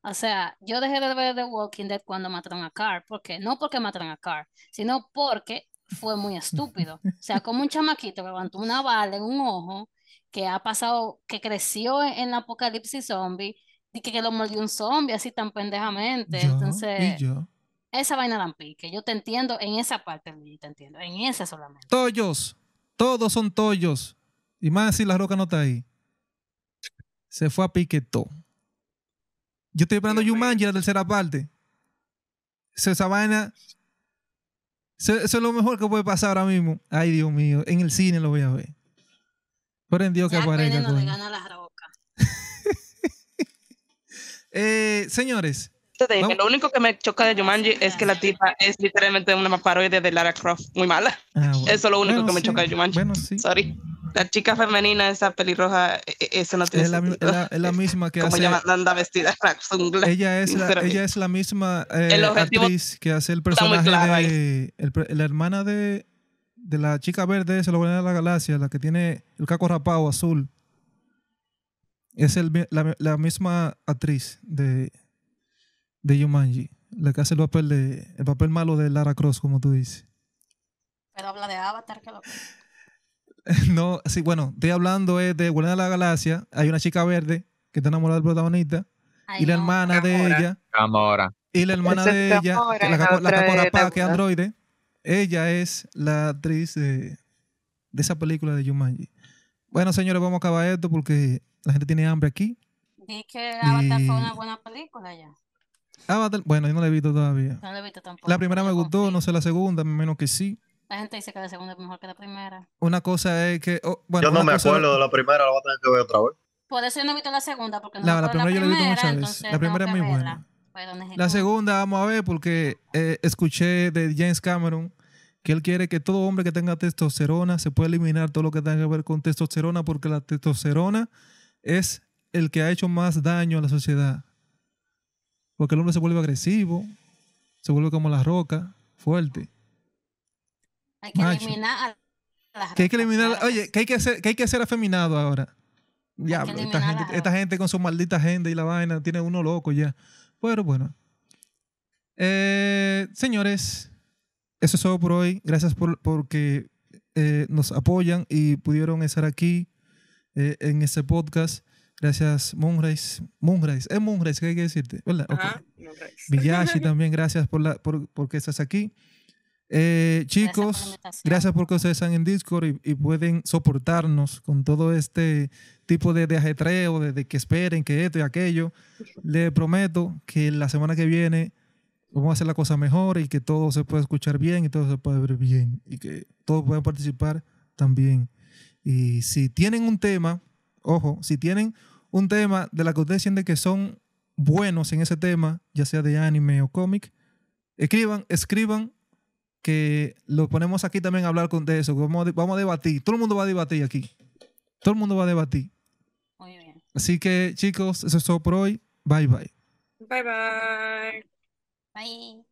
O sea, yo dejé de ver The Walking Dead cuando mataron a Carl. ¿Por qué? No porque mataron a Carl, sino porque fue muy estúpido. O sea, como un chamaquito que levantó una bala en un ojo, que ha pasado, que creció en, en la apocalipsis zombie, y que, que lo mordió un zombie así tan pendejamente. Yo, Entonces. y yo. Esa vaina dan pique. Yo te entiendo en esa parte, te entiendo. En esa solamente. Tollos. Todos son tollos. Y más si la roca no está ahí. Se fue a pique todo. Yo estoy esperando Yumanji, la tercera parte. Esa, esa vaina. Eso, eso es lo mejor que puede pasar ahora mismo. Ay, Dios mío. En el cine lo voy a ver. Por en Dios que aparezca. Veneno le coño. gana la roca. Eh, señores, Te dije. Lo único que me choca de Jumanji es que la tipa es literalmente una parodia de Lara Croft, muy mala. Ah, bueno. Eso es lo único Bueno, que me sí. choca de Jumanji. Bueno, sí. Sorry. La chica femenina, esa pelirroja, e- e- eso no tiene Es la, sentido. es la- es la misma que Como hace. ella anda vestida. Ella es, la, ella es la misma eh, El actriz que hace el personaje claro de. el la hermana de, de la chica verde, se lo de la galaxia, la que tiene el caco rapado azul. Es el, la, la misma actriz de, de Yumanji, la que hace el papel, de, el papel malo de Lara Cross, como tú dices. Pero habla de Avatar, que lo No, sí, bueno, estoy hablando es de Guardianes de la Galaxia. Hay una chica verde que está enamorada del protagonista y la hermana de ella. Y la hermana de ella, la, la Pack, que es androide, ella es la actriz de, de esa película de Jumanji. Bueno, señores, vamos a acabar esto porque la gente tiene hambre aquí. Di que Avatar fue una buena película ya. Avatar, bueno, yo no la he visto todavía. No la he visto tampoco. La primera me gustó, no sé la segunda, menos que sí. La gente dice que la segunda es mejor que la primera. Una cosa es que. oh, bueno, Yo no me cosa- acuerdo de la primera, la voy a tener que ver otra vez. Por eso yo no he visto la segunda, porque no La, me la acuerdo primera yo la he visto muchas veces. La primera es muy buena. necesito- La segunda vamos a ver porque eh, escuché de James Cameron que él quiere que todo hombre que tenga testosterona se pueda eliminar todo lo que tenga que ver con testosterona porque la testosterona es el que ha hecho más daño a la sociedad. Porque el hombre se vuelve agresivo, se vuelve como la roca, fuerte. Hay que macho. eliminar a las Que hay que eliminar, oye, que hay que ser, que hay que ser afeminado ahora. Ya, esta gente, esta gente con su maldita agenda y la vaina tiene uno loco ya. Pero bueno. Eh, señores, eso es todo por hoy. Gracias por porque eh, nos apoyan y pudieron estar aquí eh, en este podcast. Gracias, Moonrise. Moonrise, es Moonrise, ¿qué hay que decirte? ¿Verdad? Ok. Ajá, Rex. Villashi también, gracias por, la, por porque estás aquí. Eh, chicos, gracias porque ustedes están en Discord y, y pueden soportarnos con todo este tipo de, de ajetreo, de, de que esperen, que esto y aquello. Les prometo que la semana que viene vamos a hacer la cosa mejor y que todo se pueda escuchar bien y todo se puede ver bien y que todos puedan participar también. Y si tienen un tema, ojo, si tienen un tema de la que ustedes sienten que son buenos en ese tema, ya sea de anime o cómic, escriban, escriban que lo ponemos aquí también a hablar con de eso. Vamos a, vamos a debatir. Todo el mundo va a debatir aquí. Todo el mundo va a debatir. Muy bien. Así que, chicos, eso es todo por hoy. Bye bye. Bye bye. Bye.